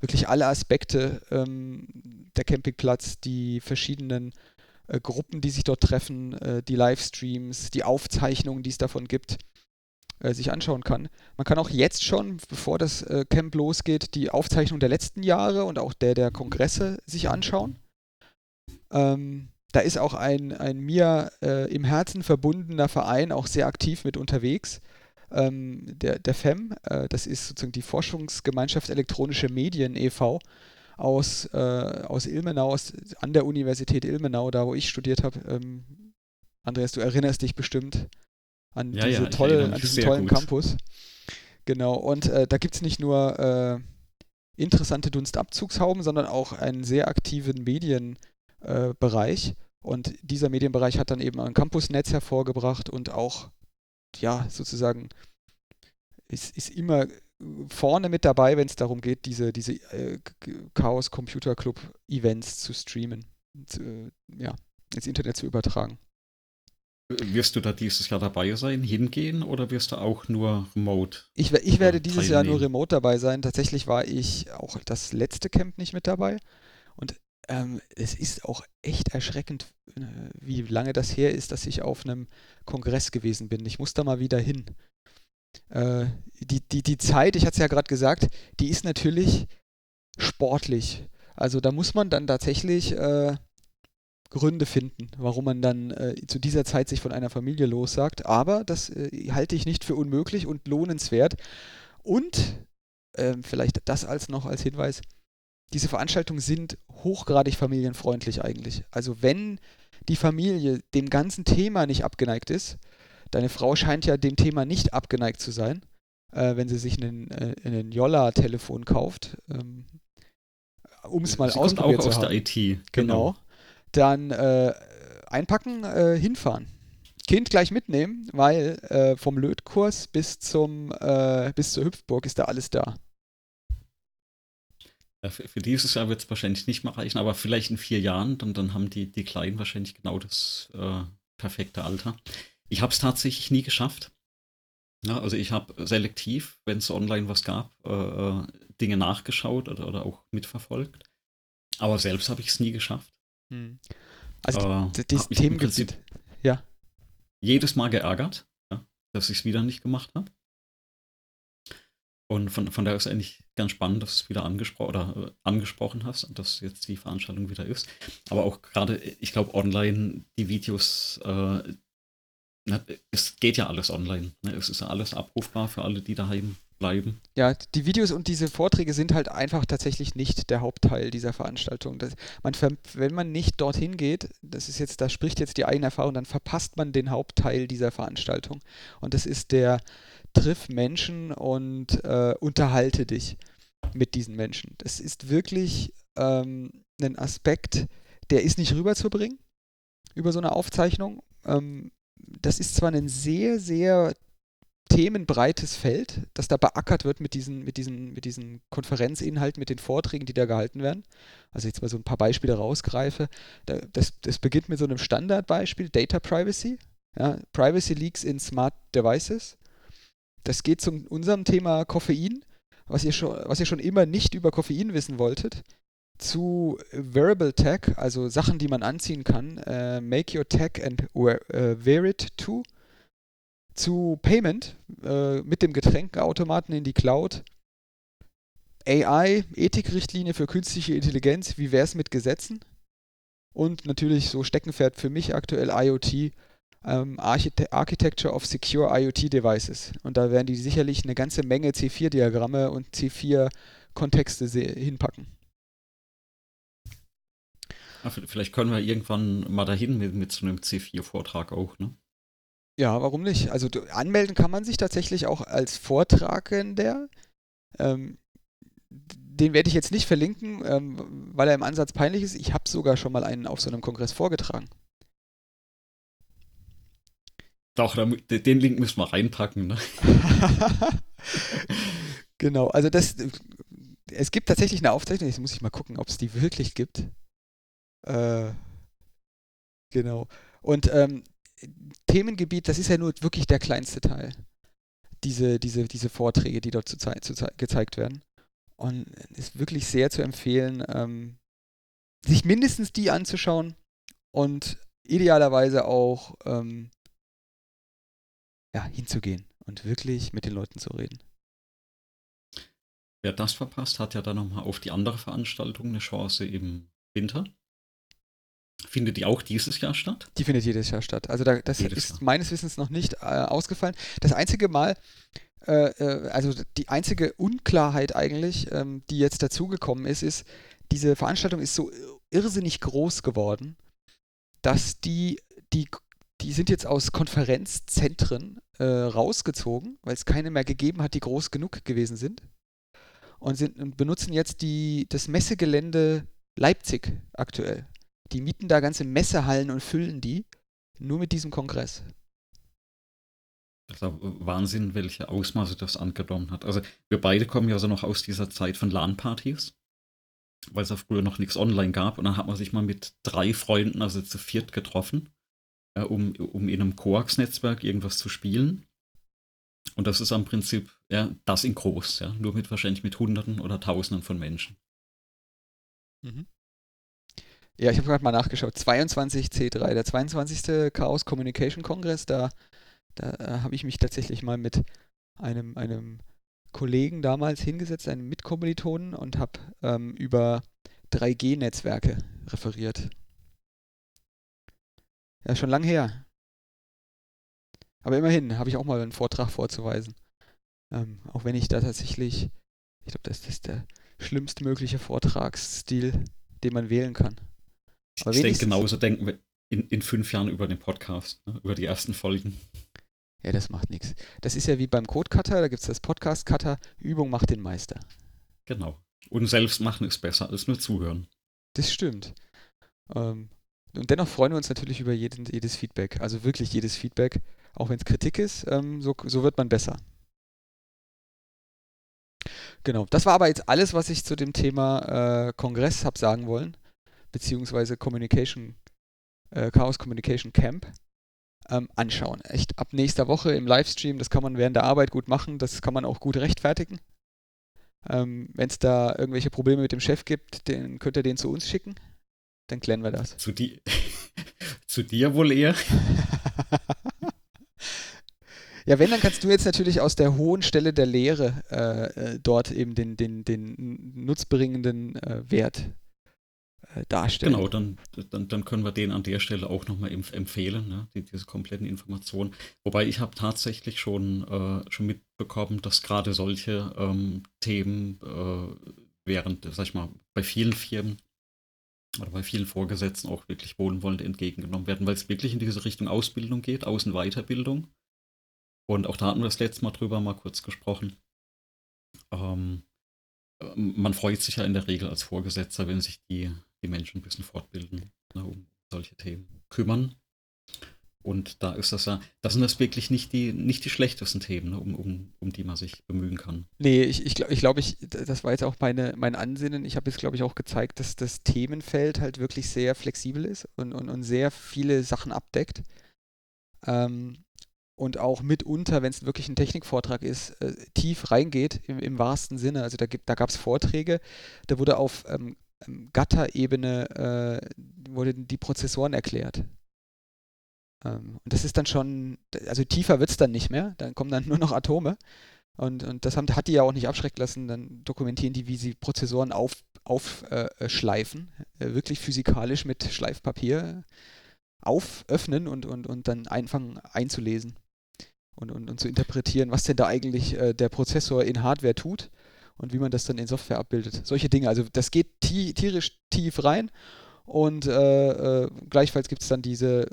wirklich alle Aspekte ähm, der Campingplatz, die verschiedenen äh, Gruppen, die sich dort treffen, äh, die Livestreams, die Aufzeichnungen, die es davon gibt, äh, sich anschauen kann. Man kann auch jetzt schon, bevor das äh, Camp losgeht, die Aufzeichnung der letzten Jahre und auch der der Kongresse sich anschauen. Ähm, da ist auch ein, ein mir äh, im Herzen verbundener Verein auch sehr aktiv mit unterwegs. Ähm, der, der FEM, äh, das ist sozusagen die Forschungsgemeinschaft Elektronische Medien e.V. aus, äh, aus Ilmenau, aus, an der Universität Ilmenau, da wo ich studiert habe. Ähm, Andreas, du erinnerst dich bestimmt an, ja, diese ja, tolle, an diesen tollen gut. Campus. Genau, und äh, da gibt es nicht nur äh, interessante Dunstabzugshauben, sondern auch einen sehr aktiven Medienbereich. Äh, und dieser Medienbereich hat dann eben ein Campusnetz hervorgebracht und auch, ja, sozusagen, ist, ist immer vorne mit dabei, wenn es darum geht, diese, diese äh, Chaos Computer Club Events zu streamen. zu, ja, ins Internet zu übertragen. Wirst du da dieses Jahr dabei sein, hingehen oder wirst du auch nur remote? Ich, ich werde dieses Jahr nur remote dabei sein. Tatsächlich war ich auch das letzte Camp nicht mit dabei. Und ähm, es ist auch echt erschreckend, äh, wie lange das her ist, dass ich auf einem Kongress gewesen bin. Ich muss da mal wieder hin. Äh, die, die, die Zeit, ich hatte es ja gerade gesagt, die ist natürlich sportlich. Also da muss man dann tatsächlich äh, Gründe finden, warum man dann äh, zu dieser Zeit sich von einer Familie lossagt. Aber das äh, halte ich nicht für unmöglich und lohnenswert. Und äh, vielleicht das als noch als Hinweis, diese Veranstaltungen sind hochgradig familienfreundlich eigentlich. Also wenn die Familie dem ganzen Thema nicht abgeneigt ist, deine Frau scheint ja dem Thema nicht abgeneigt zu sein, äh, wenn sie sich einen, äh, einen Yolla-Telefon kauft, ähm, um es mal sie ausprobiert auch zu aus der IT. Genau. genau dann äh, einpacken, äh, hinfahren. Kind gleich mitnehmen, weil äh, vom Lötkurs bis zum äh, bis zur Hüpfburg ist da alles da. Ja, für, für, dieses Jahr wird es wahrscheinlich nicht mehr reichen, aber vielleicht in vier Jahren, dann, dann haben die, die Kleinen wahrscheinlich genau das äh, perfekte Alter. Ich habe es tatsächlich nie geschafft. Ja, also ich habe selektiv, wenn es online was gab, äh, Dinge nachgeschaut oder, oder auch mitverfolgt. Aber selbst habe ich es nie geschafft. Hm. Also äh, dieses Themengebiet, ja. Jedes Mal geärgert, ja, dass ich es wieder nicht gemacht habe. Und von, von daher ist es eigentlich ganz spannend, dass du es wieder angespro oder, äh, angesprochen hast und dass jetzt die Veranstaltung wieder ist. Aber auch gerade, ich glaube, online die Videos, äh, na, es geht ja alles online. Ne? Es ist ja alles abrufbar für alle, die daheim bleiben. Ja, die Videos und diese Vorträge sind halt einfach tatsächlich nicht der Hauptteil dieser Veranstaltung. Das, man, wenn man nicht dorthin geht, das ist jetzt, da spricht jetzt die eigene Erfahrung, dann verpasst man den Hauptteil dieser Veranstaltung. Und das ist der Triff Menschen und äh, unterhalte dich mit diesen Menschen. Das ist wirklich ähm, ein Aspekt, der ist nicht rüberzubringen über so eine Aufzeichnung. Ähm, das ist zwar ein sehr, sehr themenbreites Feld, das da beackert wird mit diesen, mit diesen, mit diesen Konferenzinhalten, mit den Vorträgen, die da gehalten werden. Also jetzt mal so ein paar Beispiele rausgreife. Das, das beginnt mit so einem Standardbeispiel, Data Privacy. Ja, Privacy Leaks in Smart Devices. Das geht zu unserem Thema Koffein, was ihr, schon, was ihr schon immer nicht über Koffein wissen wolltet, zu Wearable Tech, also Sachen, die man anziehen kann. Uh, make your tech and wear, uh, wear it too zu Payment äh, mit dem Getränkeautomaten in die Cloud. AI, Ethikrichtlinie für künstliche Intelligenz, wie wäre es mit Gesetzen? Und natürlich so Steckenpferd für mich aktuell IoT, ähm, Archite Architecture of Secure IoT Devices. Und da werden die sicherlich eine ganze Menge C4-Diagramme und C4-Kontexte hinpacken. vielleicht können wir irgendwann mal dahin mit, mit so einem C4-Vortrag auch, ne? Ja, warum nicht? Also du, anmelden kann man sich tatsächlich auch als Vortragender. Ähm, den werde ich jetzt nicht verlinken, ähm, weil er im Ansatz peinlich ist. Ich habe sogar schon mal einen auf so einem Kongress vorgetragen. Doch, den Link müssen wir reinpacken. Ne? genau, also das, es gibt tatsächlich eine Aufzeichnung, jetzt muss ich mal gucken, ob es die wirklich gibt. Äh, genau. Und ähm, Themengebiet, das ist ja nur wirklich der kleinste Teil. Diese, diese, diese Vorträge, die dort zu, zu gezeigt werden. Und ist wirklich sehr zu empfehlen, ähm, sich mindestens die anzuschauen und idealerweise auch ähm, ja, hinzugehen und wirklich mit den Leuten zu reden. Wer das verpasst, hat ja dann nochmal auf die andere Veranstaltung eine Chance im Winter. Findet die auch dieses Jahr statt? Die findet jedes Jahr statt. Also da, das jedes ist Jahr. meines Wissens noch nicht äh, ausgefallen. Das einzige Mal, äh, äh, also die einzige Unklarheit eigentlich, ähm, die jetzt dazugekommen ist, ist, diese Veranstaltung ist so irrsinnig groß geworden, dass die, die, die sind jetzt aus Konferenzzentren äh, rausgezogen, weil es keine mehr gegeben hat, die groß genug gewesen sind. Und, sind, und benutzen jetzt die, das Messegelände Leipzig aktuell. Die mieten da ganze Messehallen und füllen die nur mit diesem Kongress. Also Wahnsinn, welche Ausmaße das angenommen hat. Also wir beide kommen ja so noch aus dieser Zeit von LAN-Partys. weil es ja früher noch nichts online gab. Und dann hat man sich mal mit drei Freunden, also zu viert, getroffen, äh, um, um in einem Koax-Netzwerk irgendwas zu spielen. Und das ist am Prinzip ja, das in groß, ja, nur mit wahrscheinlich mit Hunderten oder Tausenden von Menschen. Mhm. Ja, ich habe gerade mal nachgeschaut. 22 C3, der 22. Chaos Communication Congress, da, da äh, habe ich mich tatsächlich mal mit einem, einem Kollegen damals hingesetzt, einem Mitkommilitonen, und habe ähm, über 3G-Netzwerke referiert. Ja, schon lang her. Aber immerhin habe ich auch mal einen Vortrag vorzuweisen. Ähm, auch wenn ich da tatsächlich, ich glaube, das ist der schlimmstmögliche Vortragsstil, den man wählen kann. Aber ich denke, genauso denken wir in, in fünf Jahren über den Podcast, ne? über die ersten Folgen. Ja, das macht nichts. Das ist ja wie beim Code-Cutter, da gibt es das Podcast-Cutter, Übung macht den Meister. Genau. Und selbst machen ist besser als nur zuhören. Das stimmt. Ähm, und dennoch freuen wir uns natürlich über jeden, jedes Feedback. Also wirklich jedes Feedback. Auch wenn es Kritik ist, ähm, so, so wird man besser. Genau. Das war aber jetzt alles, was ich zu dem Thema äh, Kongress habe sagen wollen. Beziehungsweise Communication, äh, Chaos Communication Camp ähm, anschauen. Echt ab nächster Woche im Livestream, das kann man während der Arbeit gut machen, das kann man auch gut rechtfertigen. Ähm, Wenn es da irgendwelche Probleme mit dem Chef gibt, den, könnt ihr den zu uns schicken. Dann klären wir das. Zu, di zu dir wohl eher. ja, wenn, dann kannst du jetzt natürlich aus der hohen Stelle der Lehre äh, äh dort eben den, den, den nutzbringenden äh, Wert darstellen. Genau, dann, dann, dann können wir den an der Stelle auch nochmal empf empfehlen, ne? Die, diese kompletten Informationen. Wobei ich habe tatsächlich schon, äh, schon mitbekommen, dass gerade solche ähm, Themen äh, während, sag ich mal, bei vielen Firmen oder bei vielen Vorgesetzten auch wirklich wohlwollend entgegengenommen werden, weil es wirklich in diese Richtung Ausbildung geht, Außenweiterbildung. Und auch da hatten wir das letzte Mal drüber mal kurz gesprochen. Ähm, man freut sich ja in der Regel als Vorgesetzter, wenn sich die die Menschen ein bisschen fortbilden, ne, um solche Themen kümmern. Und da ist das ja, das sind das wirklich nicht die, nicht die schlechtesten Themen, ne, um, um, um die man sich bemühen kann. Nee, ich, ich glaube, ich, glaub, ich, das war jetzt auch meine, mein Ansinnen. Ich habe jetzt, glaube ich, auch gezeigt, dass das Themenfeld halt wirklich sehr flexibel ist und, und, und sehr viele Sachen abdeckt. Ähm, und auch mitunter, wenn es wirklich ein Technikvortrag ist, äh, tief reingeht im, im, wahrsten Sinne. Also da, da gab es Vorträge, da wurde auf ähm, Gatter-Ebene äh, wurden die Prozessoren erklärt. Ähm, und das ist dann schon, also tiefer wird es dann nicht mehr, dann kommen dann nur noch Atome. Und, und das haben, hat die ja auch nicht abschrecken lassen, dann dokumentieren die, wie sie Prozessoren aufschleifen, auf, äh, äh, wirklich physikalisch mit Schleifpapier auföffnen und, und, und dann anfangen einzulesen und, und, und zu interpretieren, was denn da eigentlich äh, der Prozessor in Hardware tut und wie man das dann in Software abbildet. Solche Dinge. Also das geht tierisch tief rein. Und äh, äh, gleichfalls gibt es dann diese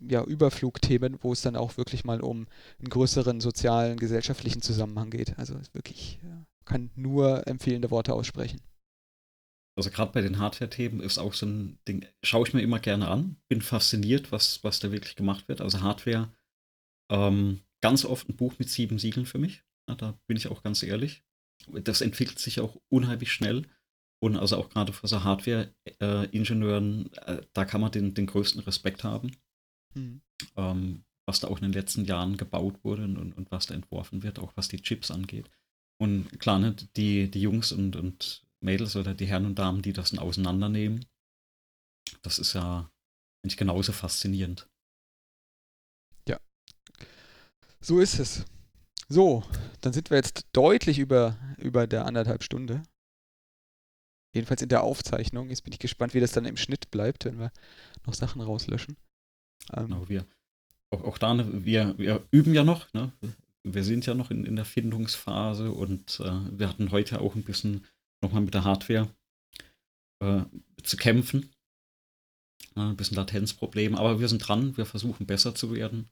ja, Überflugthemen, wo es dann auch wirklich mal um einen größeren sozialen, gesellschaftlichen Zusammenhang geht. Also wirklich ja, kann nur empfehlende Worte aussprechen. Also gerade bei den Hardware-Themen ist auch so ein Ding, schaue ich mir immer gerne an, bin fasziniert, was, was da wirklich gemacht wird. Also Hardware, ähm, ganz oft ein Buch mit sieben Siegeln für mich. Ja, da bin ich auch ganz ehrlich das entwickelt sich auch unheimlich schnell. Und also auch gerade für so Hardware-Ingenieuren, äh, da kann man den, den größten Respekt haben. Mhm. Ähm, was da auch in den letzten Jahren gebaut wurde und, und, was da entworfen wird, auch was die Chips angeht. Und klar, ne, die, die Jungs und, und Mädels oder die Herren und Damen, die das dann auseinandernehmen, das ist ja eigentlich genauso faszinierend. Ja. So ist es. So, dann sind wir jetzt deutlich über, über der anderthalb Stunde. Jedenfalls in der Aufzeichnung. Jetzt bin ich gespannt, wie das dann im Schnitt bleibt, wenn wir noch Sachen rauslöschen. Ähm, genau, wir. Auch, auch da, ne, wir, wir üben ja noch, ne? Wir sind ja noch in, in der Findungsphase und äh, wir hatten heute auch ein bisschen nochmal mit der Hardware äh, zu kämpfen. Äh, ein bisschen Latenzprobleme, aber wir sind dran, wir versuchen besser zu werden.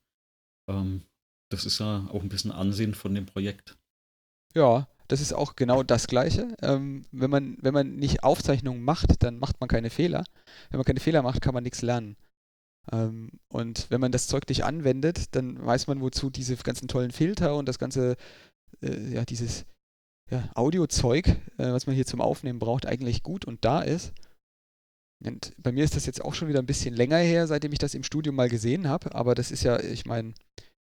Ähm, das ist ja auch ein bisschen Ansehen von dem Projekt. Ja, das ist auch genau das Gleiche. Ähm, wenn, man, wenn man nicht Aufzeichnungen macht, dann macht man keine Fehler. Wenn man keine Fehler macht, kann man nichts lernen. Ähm, und wenn man das Zeug nicht anwendet, dann weiß man, wozu diese ganzen tollen Filter und das ganze, äh, ja, dieses ja, Audiozeug, äh, was man hier zum Aufnehmen braucht, eigentlich gut und da ist. Und bei mir ist das jetzt auch schon wieder ein bisschen länger her, seitdem ich das im Studio mal gesehen habe, aber das ist ja, ich meine,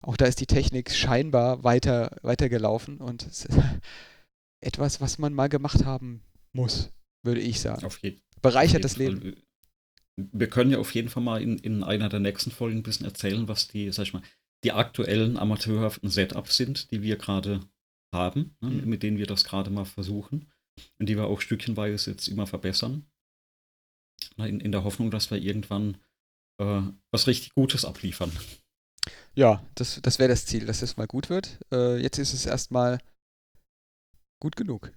auch da ist die Technik scheinbar weiter, weitergelaufen und es ist etwas, was man mal gemacht haben muss, würde ich sagen. Auf Bereichert auf das Leben. Fall. Wir können ja auf jeden Fall mal in, in einer der nächsten Folgen ein bisschen erzählen, was die, sag ich mal, die aktuellen amateurhaften Setups sind, die wir gerade haben, ne, Mhm. mit denen wir das gerade mal versuchen und die wir auch stückchenweise jetzt immer verbessern. In, in der Hoffnung, dass wir irgendwann äh, was richtig Gutes abliefern. Ja, das, das wäre das Ziel, dass es mal gut wird. Äh, jetzt ist es erstmal gut genug.